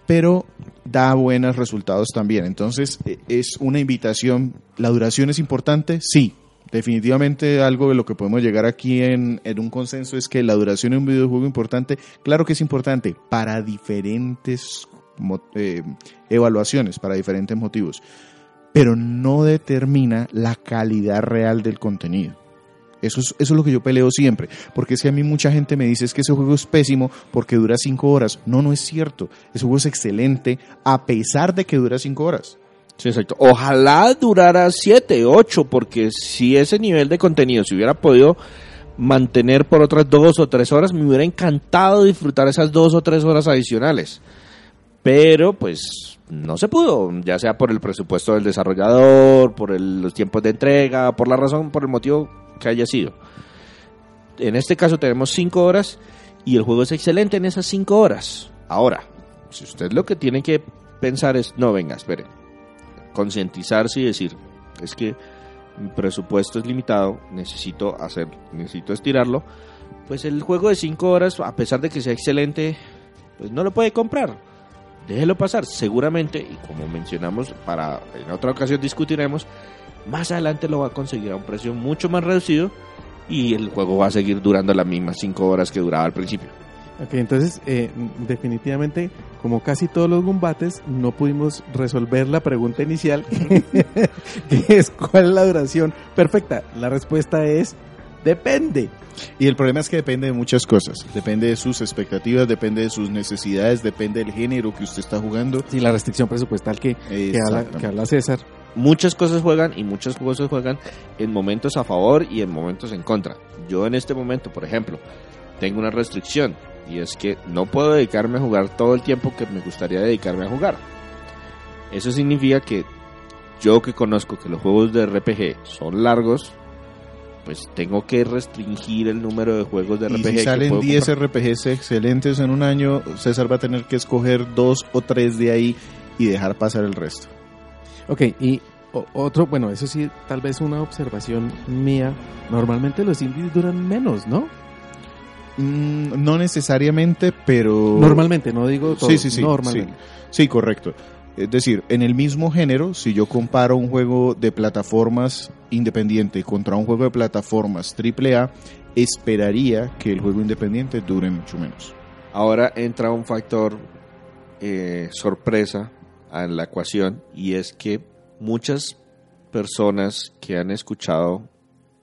pero da buenos resultados también. Entonces, eh, es una invitación. ¿La duración es importante? Sí. Definitivamente algo de lo que podemos llegar aquí en, en un consenso es que la duración de un videojuego importante, claro que es importante para diferentes eh, evaluaciones, para diferentes motivos pero no determina la calidad real del contenido. Eso es, eso es lo que yo peleo siempre, porque que a mí mucha gente me dice es que ese juego es pésimo porque dura cinco horas. No, no es cierto. Ese juego es excelente a pesar de que dura cinco horas. Sí, exacto. Ojalá durara 7, 8, porque si ese nivel de contenido se hubiera podido mantener por otras dos o tres horas, me hubiera encantado disfrutar esas dos o tres horas adicionales. Pero pues no se pudo, ya sea por el presupuesto del desarrollador, por el- los tiempos de entrega, por la razón, por el motivo que haya sido. En este caso tenemos cinco horas y el juego es excelente en esas cinco horas. Ahora, si usted lo que tiene que pensar es, no, venga, espere, concientizarse y decir, es que mi presupuesto es limitado, necesito hacer, necesito estirarlo, pues el juego de 5 horas, a pesar de que sea excelente, pues no lo puede comprar. Déjelo pasar, seguramente, y como mencionamos, para en otra ocasión discutiremos, más adelante lo va a conseguir a un precio mucho más reducido y el juego va a seguir durando las mismas 5 horas que duraba al principio. Ok, entonces, eh, definitivamente, como casi todos los combates, no pudimos resolver la pregunta inicial, que es cuál es la duración perfecta. La respuesta es depende. Y el problema es que depende de muchas cosas. Depende de sus expectativas, depende de sus necesidades, depende del género que usted está jugando. Sí, la restricción presupuestal que, que, habla, que habla César. muchas cosas juegan y muchas cosas juegan en momentos a favor y en momentos en contra. Yo en este momento, por ejemplo, tengo una restricción y es que no puedo dedicarme a jugar todo el tiempo que me gustaría dedicarme a jugar. Eso significa que yo que conozco que los juegos de RPG son largos, pues tengo que restringir el número de juegos de Y RPG. si que salen puedo 10 comprar. RPGs excelentes en un año, César va a tener que escoger dos o tres de ahí y dejar pasar el resto. Ok, y otro, bueno, eso sí, tal vez una observación mía. Normalmente los indies duran menos, ¿no? Mm, no necesariamente, pero... Normalmente, no digo todo. Sí, sí, sí. Normalmente. Sí, correcto. Es decir, en el mismo género, si yo comparo un juego de plataformas independiente contra un juego de plataformas AAA, esperaría que el juego independiente dure mucho menos. Ahora entra un factor eh, sorpresa en la ecuación y es que muchas personas que han escuchado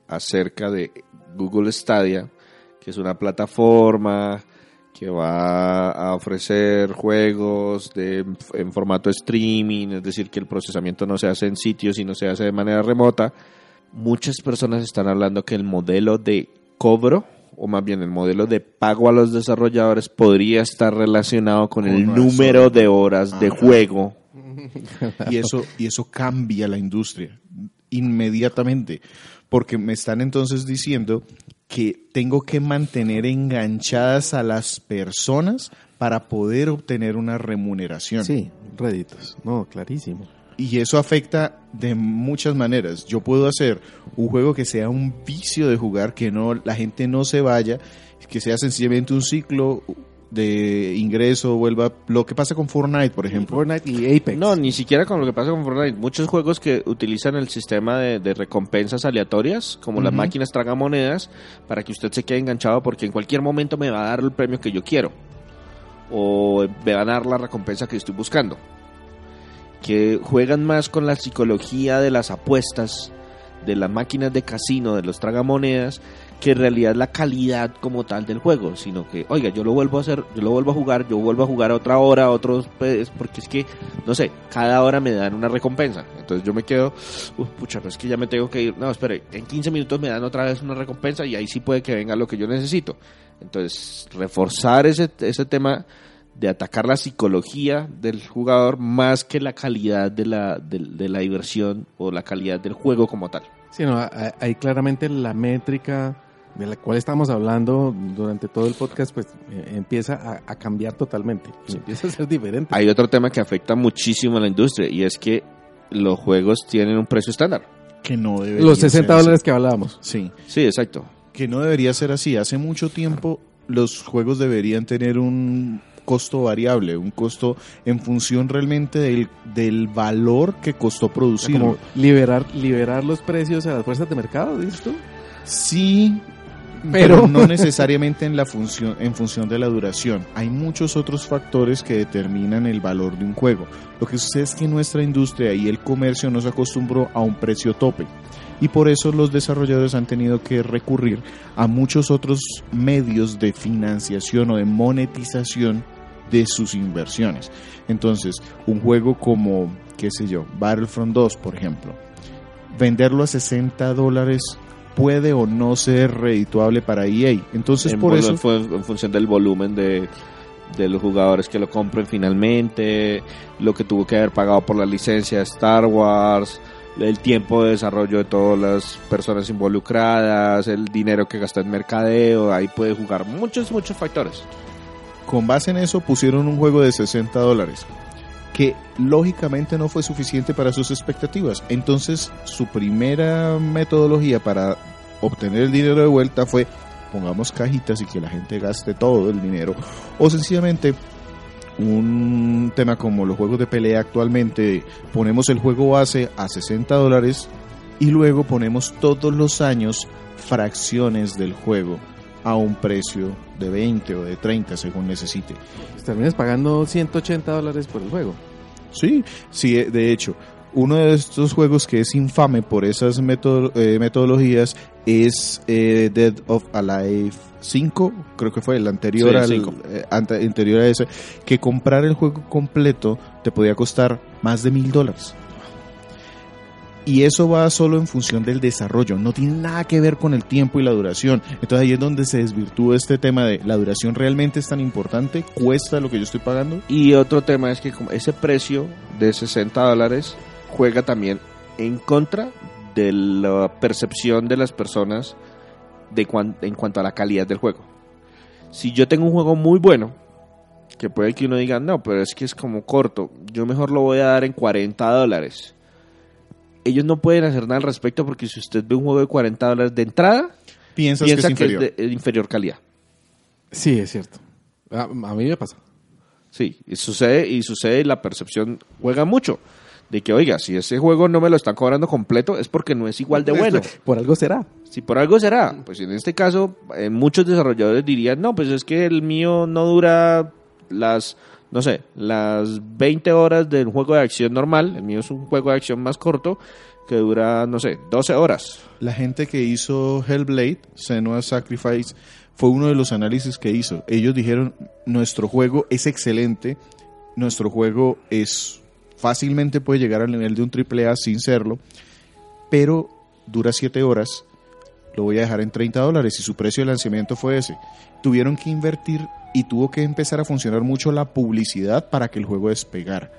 acerca de Google Stadia, que es una plataforma que va a ofrecer juegos de, en formato streaming, es decir, que el procesamiento no se hace en sitio, sino se hace de manera remota. Muchas personas están hablando que el modelo de cobro, o más bien el modelo de pago a los desarrolladores, podría estar relacionado con, el número de horas de Ajá. juego. y eso y eso cambia la industria inmediatamente porque me están entonces diciendo que tengo que mantener enganchadas a las personas para poder obtener una remuneración Sí, réditos. No, clarísimo. y eso afecta de muchas maneras yo puedo hacer un juego que sea un vicio de jugar que no la gente no se vaya que sea sencillamente un ciclo de ingreso vuelva lo que pasa con Fortnite por ejemplo Fortnite y Apex. No, ni siquiera con lo que pasa con Fortnite. Muchos juegos que utilizan el sistema de, de recompensas aleatorias, como las máquinas tragamonedas, para que usted se quede enganchado porque en cualquier momento me va a dar el premio que yo quiero. O me van a dar la recompensa que estoy buscando. Que juegan más con la psicología de las apuestas, de las máquinas de casino, de los tragamonedas, que en realidad la calidad como tal del juego, sino que, oiga, yo lo vuelvo a hacer, yo lo vuelvo a jugar, yo vuelvo a jugar a otra hora, otros, pues, porque es que, no sé, cada hora me dan una recompensa. Entonces yo me quedo, "Uf, pucha, pero es que ya me tengo que ir. No, espere, en 15 minutos me dan otra vez una recompensa y ahí sí puede que venga lo que yo necesito. Entonces, reforzar ese, ese tema de atacar la psicología del jugador más que la calidad de la, de, de la diversión o la calidad del juego como tal. Sí, no, hay claramente la métrica de la cual estamos hablando durante todo el podcast, pues eh, empieza a, a cambiar totalmente. Empieza a ser diferente. Hay otro tema que afecta muchísimo a la industria y es que los juegos tienen un precio estándar. que no debería Los ser 60 así. dólares que hablábamos. sí Sí, exacto. que no debería ser así. Hace mucho tiempo los juegos deberían tener un costo variable, un costo en función realmente del, del valor que costó producirlo. como liberar, liberar los precios a las fuerzas de mercado, dices tú. Sí, Pero- no necesariamente en la función en función de la duración. Hay muchos otros factores que determinan el valor de un juego. Lo que sucede es que nuestra industria y el comercio nos acostumbró a un precio tope. Y por eso los desarrolladores han tenido que recurrir a muchos otros medios de financiación o de monetización de sus inversiones. Entonces, un juego como, qué sé yo, Battlefront 2, por ejemplo, venderlo a 60 dólares puede o no ser redituable para EA. Entonces, en, por eso... fue en función del volumen de, de los jugadores que lo compren finalmente, lo que tuvo que haber pagado por la licencia de Star Wars, el tiempo de desarrollo de todas las personas involucradas, el dinero que gastó en mercadeo, ahí puede jugar muchos, muchos factores. con base en eso pusieron un juego de 60 dólares que lógicamente no fue suficiente para sus expectativas. Entonces su primera metodología para obtener el dinero de vuelta fue pongamos cajitas y que la gente gaste todo el dinero o sencillamente un tema como los juegos de pelea actualmente ponemos el juego base a 60 dólares y luego ponemos todos los años fracciones del juego a un precio de 20 o de 30 según necesite. Terminas pagando 180 dólares por el juego. Sí, sí, eh, de hecho, uno de estos juegos que es infame por esas eh, metodologías es eh, Dead of Alive 5, creo que fue el anterior, Sí, al, cinco. eh, ante- anterior a ese, que comprar el juego completo te podía costar más de mil dólares. Y eso va solo en función del desarrollo, no tiene nada que ver con el tiempo y la duración. Entonces ahí es donde se desvirtúa este tema de la duración realmente es tan importante, cuesta lo que yo estoy pagando. Y otro tema es que ese precio de 60 dólares juega también en contra de la percepción de las personas de cuan- en cuanto a la calidad del juego. Si yo tengo un juego muy bueno, que puede que uno diga, no, pero es que es como corto, yo mejor lo voy a dar en 40 dólares. Ellos no pueden hacer nada al respecto porque si usted ve un juego de 40 dólares de entrada, piensa que es que es inferior. de de inferior calidad. Sí, es cierto. A, a mí me pasa. Sí, y sucede, y sucede y la percepción juega mucho. De que, oiga, si ese juego no me lo están cobrando completo es porque no es igual de bueno. Por algo será. Si por algo será, pues en este caso, eh, muchos desarrolladores dirían, no, pues es que el mío no dura las, no sé, las 20 horas del juego de acción normal, el mío es un juego de acción más corto, que dura, no sé, 12 horas. La gente que hizo Hellblade, Senua's Sacrifice, fue uno de los análisis que hizo. Ellos dijeron, nuestro juego es excelente, nuestro juego es fácilmente puede llegar al nivel de un AAA sin serlo, pero dura 7 horas, lo voy a dejar en 30 dólares y su precio de lanzamiento fue ese. Tuvieron que invertir y tuvo que empezar a funcionar mucho la publicidad para que el juego despegara.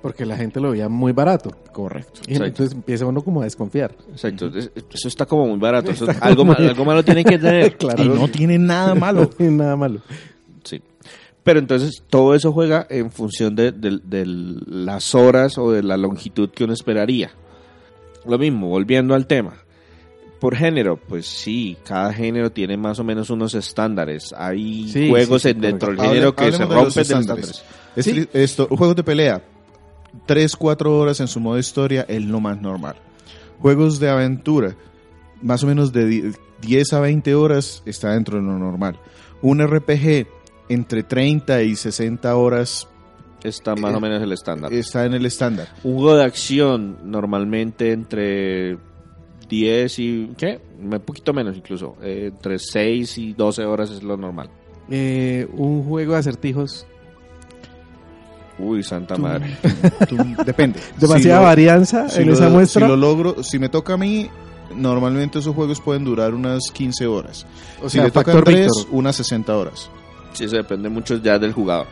Porque la gente lo veía muy barato. Correcto. Y entonces empieza uno como a desconfiar. Exacto. Es- Eso está como muy barato. Eso- algo, ma- algo malo tienen que tener. Claro. Y no tiene nada malo. No nada malo. Sí. Pero entonces todo eso juega en función de, de- de las horas o de la longitud que uno esperaría. Lo mismo, volviendo al tema. Por género, pues sí, cada género tiene más o menos unos estándares. Hay Sí, juegos sí, sí, en- dentro del género que se rompen de los estándares. esto, juegos de pelea, 3, 4 horas en su modo historia es lo más normal. Juegos de aventura, más o menos de di- 10 a 20 horas está dentro de lo normal. Un RPG entre 30 y 60 horas Está más o menos el estándar. está en el estándar. Un juego de acción normalmente entre 10 y... ¿Qué? Un poquito menos incluso. Eh, entre 6 y 12 horas es lo normal. Eh, un juego de acertijos. Uy, santa Tú- madre. tú- depende. Demasiada Si lo- varianza si en lo- esa muestra. Si lo logro, si me toca a mí, normalmente esos juegos pueden durar unas 15 horas. o si sea, le tocan factor 3, Víctor. unas 60 horas. Sí, eso depende mucho ya del jugador.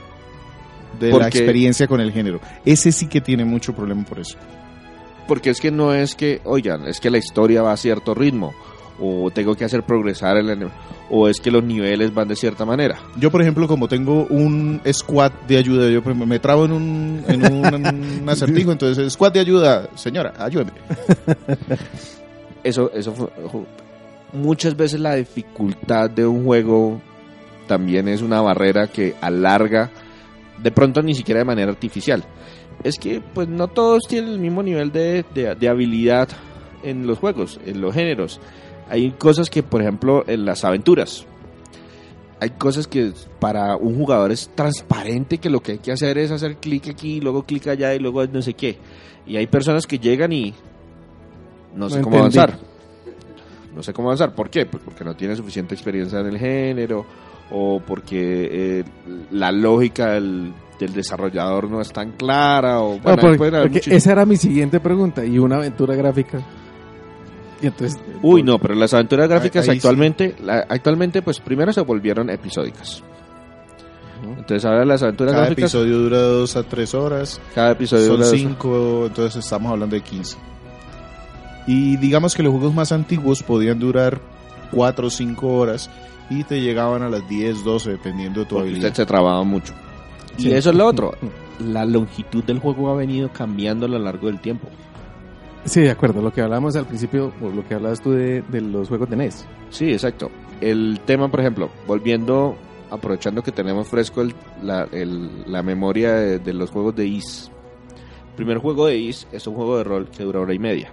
De Porque- la experiencia con el género. Ese sí que tiene mucho problema por eso. Porque es que no es que, oigan, es que la historia va a cierto ritmo, o tengo que hacer progresar el o es que los niveles van de cierta manera. Yo, por ejemplo, como tengo un squad de ayuda, yo me trabo en un, en un, un acertijo, entonces, squad de ayuda, señora, ayúdeme. Eso, eso fue- muchas veces la dificultad de un juego también es una barrera que alarga, de pronto ni siquiera de manera artificial. Es que pues no todos tienen el mismo nivel de, de- de habilidad en los juegos, en los géneros. Hay cosas que, por ejemplo, en las aventuras, hay cosas que para un jugador es transparente que lo que hay que hacer es hacer clic aquí, luego clic allá y luego no sé qué. Y hay personas que llegan y no sé cómo entendí. avanzar. No sé cómo avanzar. ¿Por qué? Pues porque no tiene suficiente experiencia en el género o porque eh, la lógica del, del desarrollador no es tan clara o No, bueno, porque- haber porque esa era mi siguiente pregunta. ¿Y una aventura gráfica? Y entonces, Uy, no, pero las aventuras gráficas ahí actualmente, la- actualmente, pues primero se volvieron episódicas. Entonces ahora las aventuras Cada gráficas, episodio dura 2 a 3 horas, cada episodio son dura dos- 5, entonces estamos hablando de 15. Y digamos que los juegos más antiguos podían durar 4 o 5 horas y te llegaban a las 10, 12, dependiendo de tu porque habilidad. usted se trababa mucho. Y eso es lo otro. La longitud del juego ha venido cambiando a lo largo del tiempo. sí, de acuerdo. Lo que hablamos al principio, o lo que hablabas tú de, de los juegos de NES. Sí, exacto. El tema, por ejemplo, volviendo, aprovechando que tenemos fresco el- la, el- la memoria de, de los juegos de Is. El primer juego de Is es un juego de rol que dura hora y media.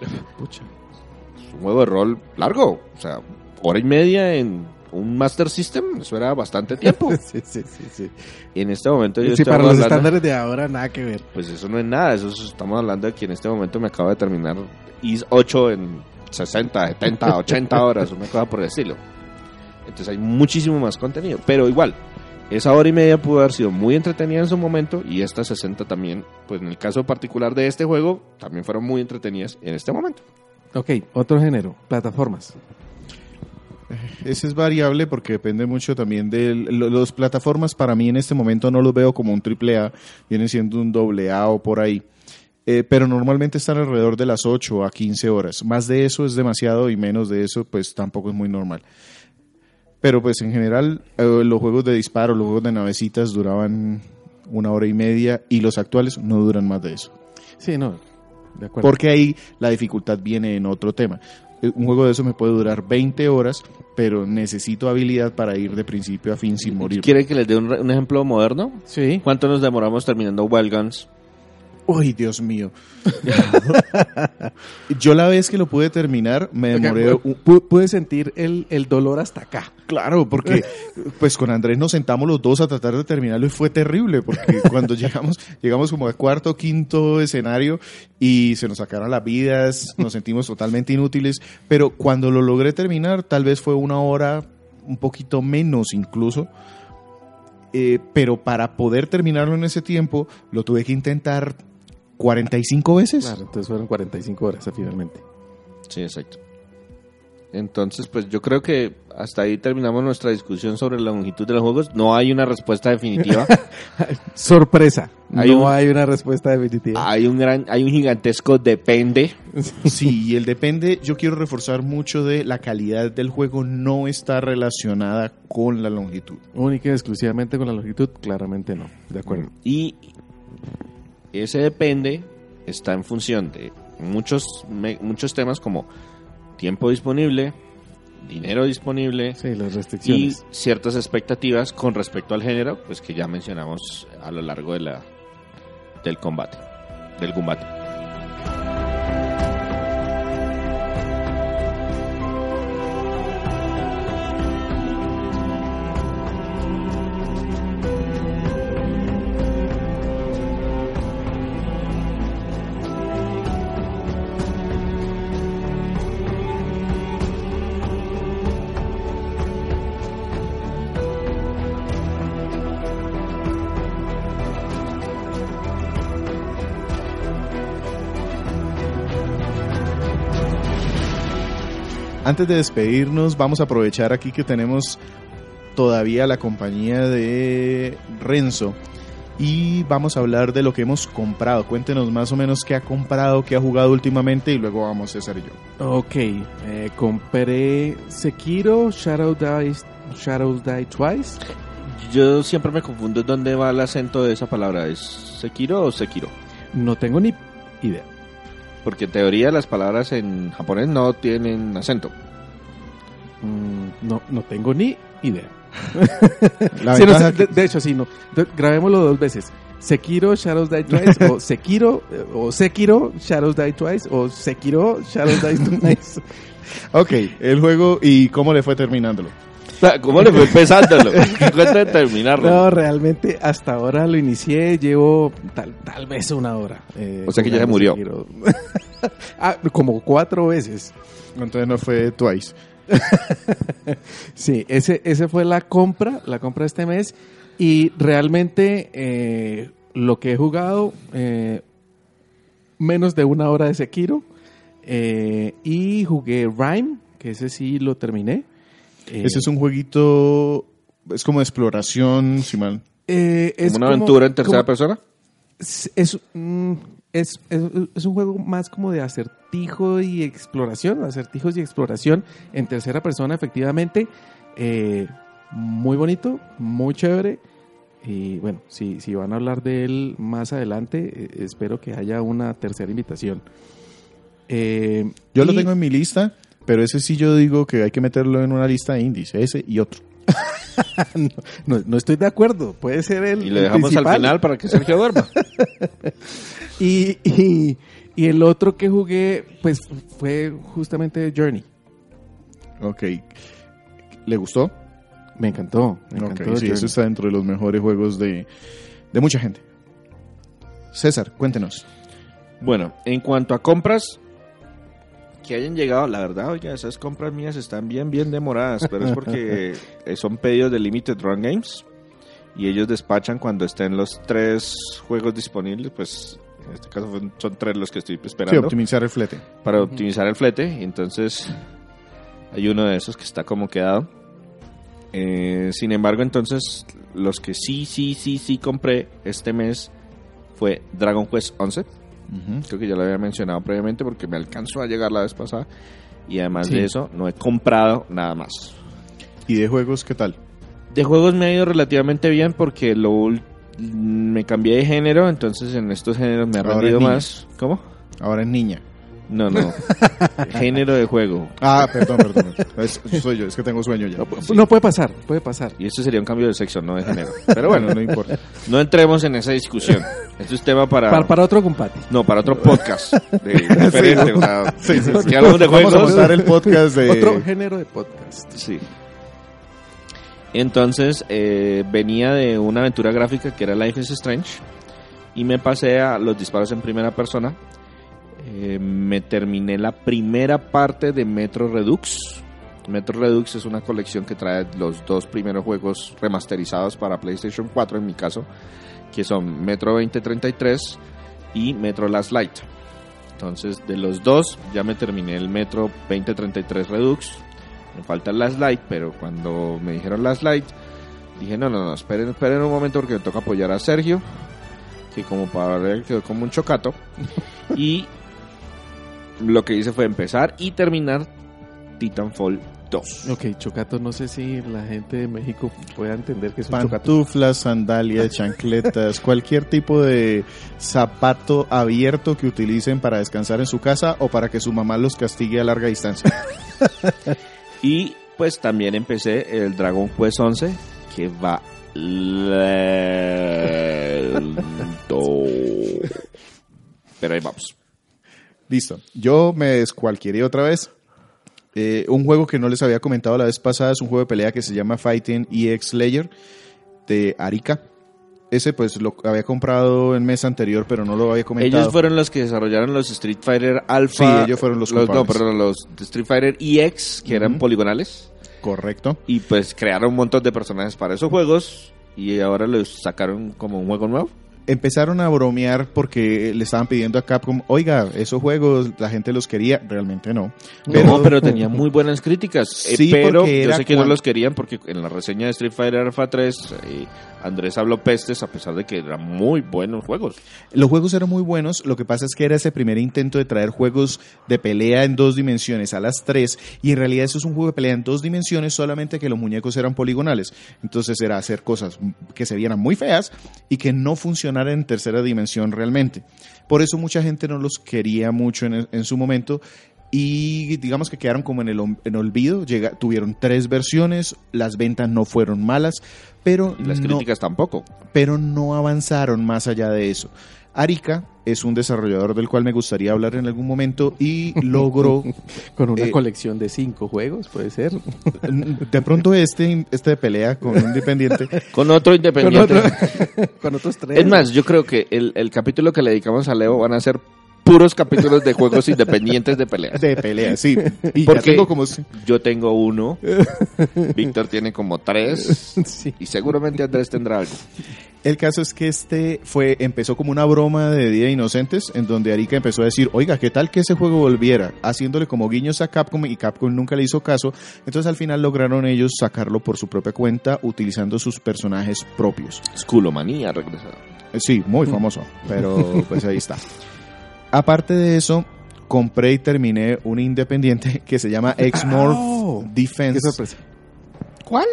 Pucha. Es un juego de rol largo. O sea, hora y media en un Master System, eso era bastante tiempo. sí, sí, sí, sí. Y en este momento yo Sí, estoy para los hablando- estándares de ahora, nada que ver. Pues eso no es nada, eso es- estamos hablando de que en este momento me acabo de terminar IS 8 en 60, 70, 80 horas, una cosa por el estilo. Entonces hay muchísimo más contenido, pero igual, esa hora y media pudo haber sido muy entretenida en su momento y estas 60 también, pues en el caso particular de este juego, también fueron muy entretenidas en este momento. Ok, otro género, plataformas. Ese es variable porque depende mucho también de las plataformas. Para mí en este momento no los veo como un triple A, vienen siendo un doble A o por ahí. Eh, pero normalmente están alrededor de las 8 a 15 horas. Más de eso es demasiado y menos de eso pues tampoco es muy normal. Pero pues en general eh, los juegos de disparo, los juegos de navecitas duraban una hora y media y los actuales no duran más de eso. Sí, no, de acuerdo. Porque ahí la dificultad viene en otro tema. Eh, Un juego de eso me puede durar 20 horas, pero necesito habilidad para ir de principio a fin sin morir. ¿Quiere que les dé un, un ejemplo moderno? Sí, ¿Cuánto nos demoramos terminando Wild Guns? Uy, Dios mío. Yo la vez que lo pude terminar me demoré Pude sentir el, el dolor hasta acá. Claro, porque pues con Andrés nos sentamos los dos a tratar de terminarlo y fue terrible, porque cuando llegamos, llegamos como al cuarto o quinto escenario y se nos sacaron las vidas, nos sentimos totalmente inútiles, pero cuando lo logré terminar, tal vez fue una hora, un poquito menos incluso, eh, pero para poder terminarlo en ese tiempo, lo tuve que intentar 45 veces. Claro, entonces fueron 45 horas finalmente. Sí, exacto. Entonces, pues yo creo que hasta ahí terminamos nuestra discusión sobre la longitud de los juegos. No hay una respuesta definitiva. Sorpresa. Hay no un- hay una respuesta definitiva. hay un gran, hay un gigantesco depende. Sí, y el depende, yo quiero reforzar mucho de la calidad del juego no está relacionada con la longitud. Única y exclusivamente con la longitud, claramente no. De acuerdo. Y ese depende está en función de muchos, me- muchos temas como tiempo disponible, dinero disponible Sí, las y ciertas expectativas con respecto al género, pues que ya mencionamos a lo largo de la del combate, del combate. Antes de despedirnos, vamos a aprovechar aquí que tenemos todavía la compañía de Renzo y vamos a hablar de lo que hemos comprado. Cuéntenos más o menos qué ha comprado, qué ha jugado últimamente y luego vamos César y yo. Ok, eh, compré Sekiro, Shadow Die, Shadows Die Twice. Yo siempre me confundo dónde va el acento de esa palabra, ¿es Sekiro o Sekiro? No tengo ni idea. Porque en teoría las palabras en japonés no tienen acento. Mm, no, no tengo ni idea. Sí, no, de, de hecho, sí, no. Grabémoslo dos veces. Sekiro, Shadows Die Twice, o Sekiro, o Sekiro, Shadows Die Twice, o Sekiro, Shadows Die Twice. Ok, el juego y cómo le fue terminándolo. ¿Cómo le fue empezándolo? Cuenta de terminarlo. No, realmente hasta ahora lo inicié, llevo tal, tal vez una hora. eh, O sea que ya se murió. Ah, como cuatro veces. Entonces no fue Twice. Sí, ese, ese fue la compra, la compra de este mes. Y realmente eh, lo que he jugado, eh, menos de una hora de Sekiro. eh, y jugué Rhyme, que ese sí lo terminé. Eh, Ese es un jueguito, es como de exploración, si mal. eh, es ¿Como una como- aventura en tercera como- persona? Es, es, mm, es, es- es un juego más como de acertijo y exploración, acertijos y exploración en tercera persona, efectivamente. Eh, muy bonito, muy chévere. Y bueno, si, si van a hablar de él más adelante, espero que haya una tercera invitación. Eh, Yo lo tengo en mi lista, pero ese sí yo digo que hay que meterlo en una lista de indies, ese y otro. no, no estoy de acuerdo, puede ser el. Y lo el dejamos al final para que Sergio duerma. Y, y, y el otro que jugué, pues fue justamente Journey. Ok. ¿Le gustó? Me encantó. Me Ok, encantó sí, Journey. eso está dentro de los mejores juegos de, de mucha gente. César, cuéntenos. Bueno, en cuanto a compras que hayan llegado, la verdad, oiga, esas compras mías están bien, bien demoradas, pero es porque eh, son pedidos de Limited Run Games y ellos despachan cuando estén los tres juegos disponibles, pues en este caso son, tres los que estoy Sí, esperando optimizar el flete. para optimizar el flete, entonces hay uno de esos que está como quedado. Eh, sin embargo, entonces los que sí, sí, sí, sí compré este mes fue Dragon Quest 11. Creo que ya lo había mencionado previamente porque me alcanzó a llegar la vez pasada. Y además Sí. de eso, no he comprado nada más. ¿Y de juegos qué tal? De juegos me ha ido relativamente bien porque lo me cambié de género, entonces en estos géneros me ha rendido más. ¿Cómo? Ahora es niña. No, no. Género de juego. Ah, perdón, perdón. Es- soy yo, es que tengo sueño ya. No puede pasar, puede pasar. Y esto sería un cambio de sexo, no de género. Pero bueno, no importa. no entremos en esa discusión. Esto es tema para... Para, para otro combate. No, para otro podcast. De, diferente. o sea, Sí, sí, sí. Si hablamos de Vamos a montar el podcast de... Otro género de podcast. Sí. Entonces, eh, venía de una aventura gráfica que era Life is Strange y me pasé a los disparos en primera persona. Eh, me terminé la primera parte de Metro Redux. Metro Redux es una colección que trae los dos primeros juegos remasterizados para PlayStation 4 en mi caso, que son Metro 2033 y Metro Last Light. Entonces, de los dos, ya me terminé el Metro 2033 Redux. Me falta el Last Light, pero cuando me dijeron Last Light, dije, no, no, no, esperen, esperen un momento porque me toca apoyar a Sergio, que como para ver quedó como un chocato. y lo que hice fue empezar y terminar Titanfall 2. Ok, chocato, no sé si la gente de México pueda entender que es un chocato. Pantuflas, sandalias, chancletas, cualquier tipo de zapato abierto que utilicen para descansar en su casa o para que su mamá los castigue a larga distancia. Y pues también empecé el Dragon Quest 11, que va lento. Pero ahí vamos. Listo. Yo me descualquieré otra vez. Eh, un juego que no les había comentado la vez pasada es un juego de pelea que se llama Fighting EX Layer de Arica. Ese pues lo había comprado el mes anterior, pero no lo había comentado. Ellos fueron los que desarrollaron los Street Fighter Alpha. Sí, ellos fueron los No, perdón, los Street Fighter EX, que eran poligonales. Correcto. Y pues crearon un montón de personajes para esos juegos. Y ahora los sacaron como un juego nuevo. Empezaron a bromear porque le estaban pidiendo a Capcom, oiga, esos juegos la gente los quería, realmente no. no, pero tenía muy buenas críticas. Eh, Sí, pero yo sé que no los querían porque en la reseña de Street Fighter Alpha 3, eh, Andrés habló pestes a pesar de que eran muy buenos juegos. Los juegos eran muy buenos, lo que pasa es que era ese primer intento de traer juegos de pelea en dos dimensiones a las tres, y en realidad eso es un juego de pelea en dos dimensiones, solamente que los muñecos eran poligonales. Entonces era hacer cosas que se vieran muy feas y que no en tercera dimensión realmente. Por eso mucha gente no los quería mucho en, en su momento. Y digamos que quedaron como en el en olvido, Llega- tuvieron tres versiones, las ventas no fueron malas, pero Y las no- críticas tampoco. pero no avanzaron más allá de eso. Arica es un desarrollador del cual me gustaría hablar en algún momento y logró, Con una Eh, colección de cinco juegos, puede ser. de pronto este, este de pelea con un independiente, Con otro Con, independiente. otro- con otros tres. Es más, yo creo que el, el capítulo que le dedicamos a Leo van a ser puros capítulos de juegos independientes de peleas. de pelea, sí. Y Porque- tengo como... si- Yo tengo uno, Víctor tiene como tres Sí. y seguramente Andrés tendrá algo. El caso es que este fue empezó como una broma de Día de Inocentes, en donde Arica empezó a decir, oiga, ¿qué tal que ese juego volviera? Haciéndole como guiños a Capcom y Capcom nunca le hizo caso. Entonces al final lograron ellos sacarlo por su propia cuenta utilizando sus personajes propios. Skulomanía regresado. Sí, muy famoso, pero pues ahí está. Aparte de eso, compré y terminé un independiente que se llama Exmorph Oh, Defense. Qué sorpresa. ¿Cuál?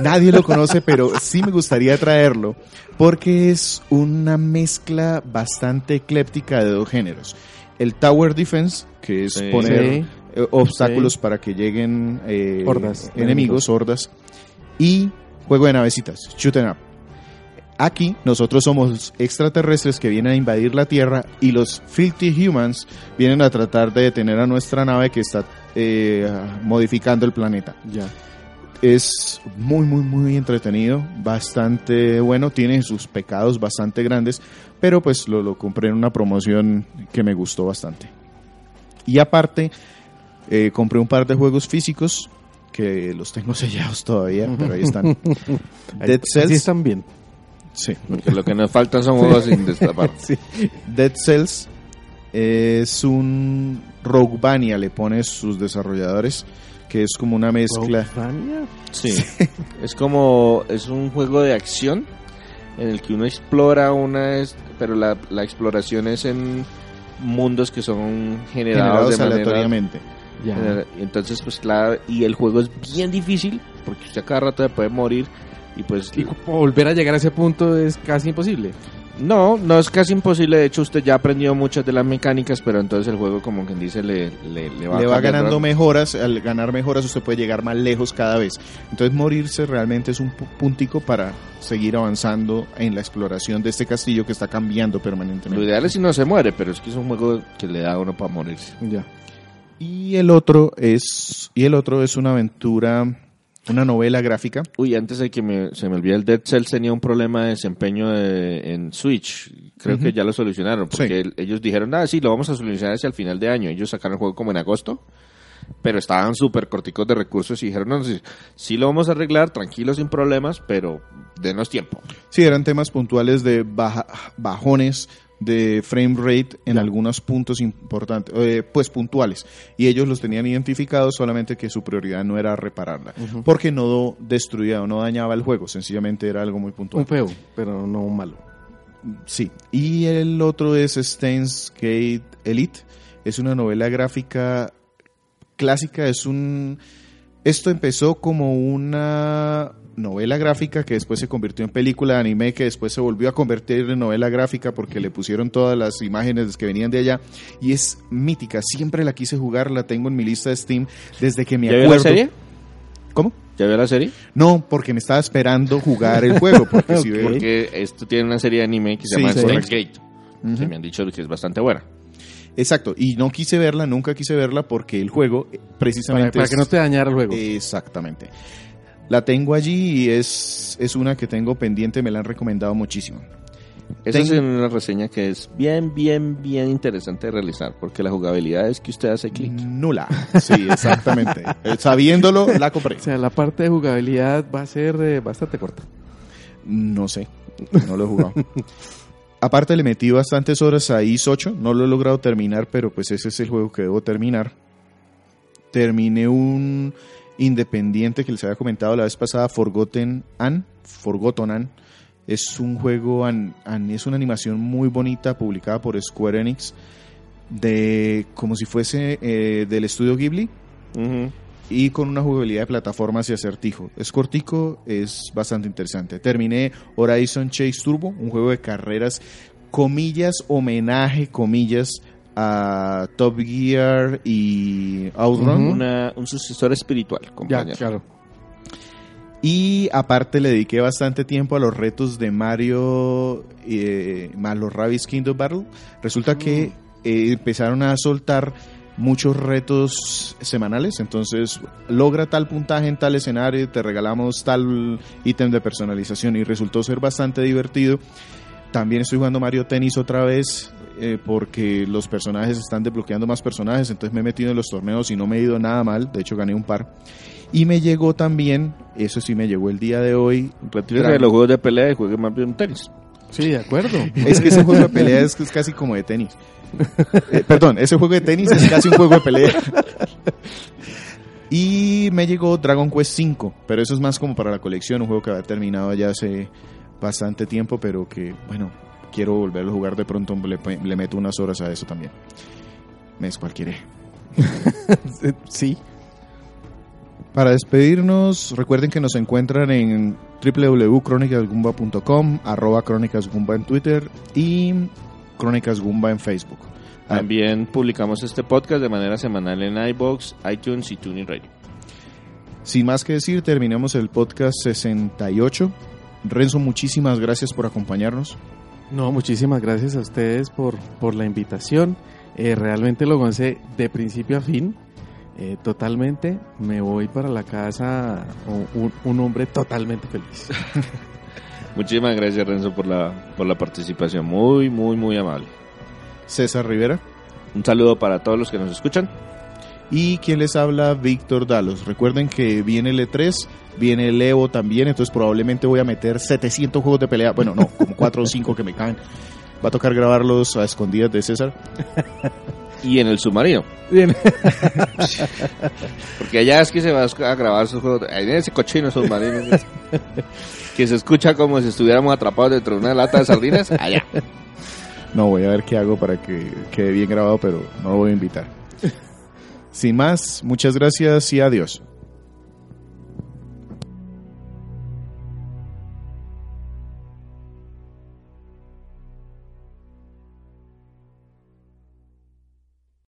Nadie lo conoce, pero sí me gustaría traerlo porque es una mezcla bastante ecléptica de dos géneros. El Tower Defense, que es Sí. poner Sí. eh, obstáculos para que lleguen eh, Hordas enemigos, hordas, y juego de navecitas, shoot 'em up. Aquí nosotros somos extraterrestres que vienen a invadir la Tierra y los filthy humans vienen a tratar de detener a nuestra nave que está eh, modificando el planeta. Ya. Es muy, muy, muy entretenido, bastante bueno, tiene sus pecados bastante grandes, pero pues lo, lo compré en una promoción que me gustó bastante. Y aparte, eh, compré un par de juegos físicos que los tengo sellados todavía, pero ahí están. Dead Cells. están bien. Sí. Porque lo que nos faltan son juegos sin destapar. Sí. Dead Cells es un Roguevania, le pone sus desarrolladores, que es como una mezcla. Rockmania. Sí. Es como, es un juego de acción en el que uno explora una, pero la, la exploración es en mundos que son generados, generados de manera... aleatoriamente. Ya. Entonces, pues claro, y el juego es bien difícil porque usted a cada rato se puede morir y pues Y volver a llegar a ese punto es casi imposible. No, no es casi imposible. De hecho, usted ya aprendió muchas de las mecánicas, pero entonces el juego, como quien dice, le, le, le va, le va ganando mejoras, al ganar mejoras usted puede llegar más lejos cada vez. Entonces morirse realmente es un pu- puntico para seguir avanzando en la exploración de este castillo que está cambiando Lo permanentemente. ideal es si no se muere, pero es que es un juego que le da a uno para morirse. Ya. Y el otro es y el otro es una aventura, una novela gráfica. Uy, antes de que me- se me olvide, el Dead Cells tenía un problema de desempeño de- en Switch. Creo Ujú. que ya lo solucionaron, porque Sí. el- ellos dijeron, ah, sí, lo vamos a solucionar hacia el final de año. Ellos sacaron el juego como en agosto, pero estaban súper corticos de recursos y dijeron, no, sí, sí lo vamos a arreglar, tranquilo, sin problemas, pero denos tiempo. Sí, eran temas puntuales de baja- bajones de frame rate en algunos puntos importantes, eh, pues puntuales. Y ellos los tenían identificados, solamente que su prioridad no era repararla. Porque no destruía o no dañaba el juego, sencillamente era algo muy puntual. Un feo, pero no un malo. Sí. Y el otro es Steins Gate Elite. Es una novela gráfica clásica. Es un. Esto empezó como una novela gráfica que después se convirtió en película de anime, que después se volvió a convertir en novela gráfica porque le pusieron todas las imágenes que venían de allá. Y es mítica. Siempre la quise jugar, la tengo en mi lista de Steam desde que me ¿Ya acuerdo. la serie? ¿Cómo? ¿Ya vio la serie? No, porque me estaba esperando jugar el juego. Porque si ve- Porque esto tiene una serie de anime que se Sí, llama sí. Steins Gate, Ujú. que me han dicho que es bastante buena. Exacto, y no quise verla, nunca quise verla porque el juego eh, Para, precisamente... para es- que no te dañara el juego. Exactamente. La tengo allí y es, es una que tengo pendiente, me la han recomendado muchísimo. Esa Ten- es una reseña que es bien, bien, bien interesante de realizar, porque la jugabilidad es que usted hace clic. Nula. Sí, exactamente. Eh, Sabiéndolo, la compré. O sea, la parte de jugabilidad va a ser eh, bastante corta. No sé, no lo he jugado. Aparte le metí bastantes horas a Is 8, no lo he logrado terminar, pero pues ese es el juego que debo terminar. Terminé un independiente que les había comentado la vez pasada, Forgotten An, Forgotten An. Es un juego, an- an- es una animación muy bonita publicada por Square Enix, de como si fuese eh, del estudio Ghibli y con una jugabilidad de plataformas y acertijo. Es cortico, es bastante interesante. Terminé Horizon Chase Turbo, un juego de carreras, comillas, homenaje, comillas, a Top Gear y Outrun. Una- un sucesor espiritual, Ya, compañero. claro. Y aparte le dediqué bastante tiempo a los retos de Mario eh, más los Rabbids Kingdom Battle. Resulta que eh, empezaron a soltar muchos retos semanales, entonces logra tal puntaje en tal escenario, te regalamos tal ítem de personalización y resultó ser bastante divertido. También estoy jugando Mario Tennis otra vez eh, porque los personajes están desbloqueando más personajes, entonces me he metido en los torneos y no me he ido nada mal, de hecho gané un par. Y me llegó también, eso sí me llegó el día de hoy, Retírese de los juegos de pelea y juegue más bien tenis. Sí, de acuerdo. Es que ese juego de pelea es, es casi como de tenis. Eh, perdón, ese juego de tenis es casi un juego de pelea. Y me llegó Dragon Quest V, pero eso es más como para la colección, un juego que había terminado ya hace bastante tiempo, pero que, bueno, quiero volverlo a jugar de pronto, le, le meto unas horas a eso también. Me descualquiera. sí. Para despedirnos, recuerden que nos encuentran en www.cronicasgumba.com, arroba cronicasgumba en Twitter y Crónicas Gumba en Facebook. Ah, También publicamos este podcast de manera semanal en iBox, iTunes y TuneIn Radio. Sin más que decir, terminamos el podcast 68. Renzo, muchísimas gracias por acompañarnos. No, muchísimas gracias a ustedes por, por la invitación. Eh, realmente lo gocé de principio a fin. eh, totalmente. Me voy para la casa un, un hombre totalmente feliz. Muchísimas gracias Renzo por la, por la participación, muy, muy, muy amable. César Rivera. Un saludo para todos los que nos escuchan. Y quien les habla, Víctor Dalos. Recuerden que viene el E3, viene el Evo también, entonces probablemente voy a meter 700 juegos de pelea. Bueno, no, como 4 o 5 que me caen. Va a tocar grabarlos a escondidas de César. Y en el submarino. Bien. Porque allá es que se va a grabar sus juegos. En ese cochino submarino. que se escucha como si estuviéramos atrapados dentro de una lata de sardinas. Allá. No, voy a ver qué hago para que quede bien grabado, pero no lo voy a invitar. Sin más, muchas gracias y adiós.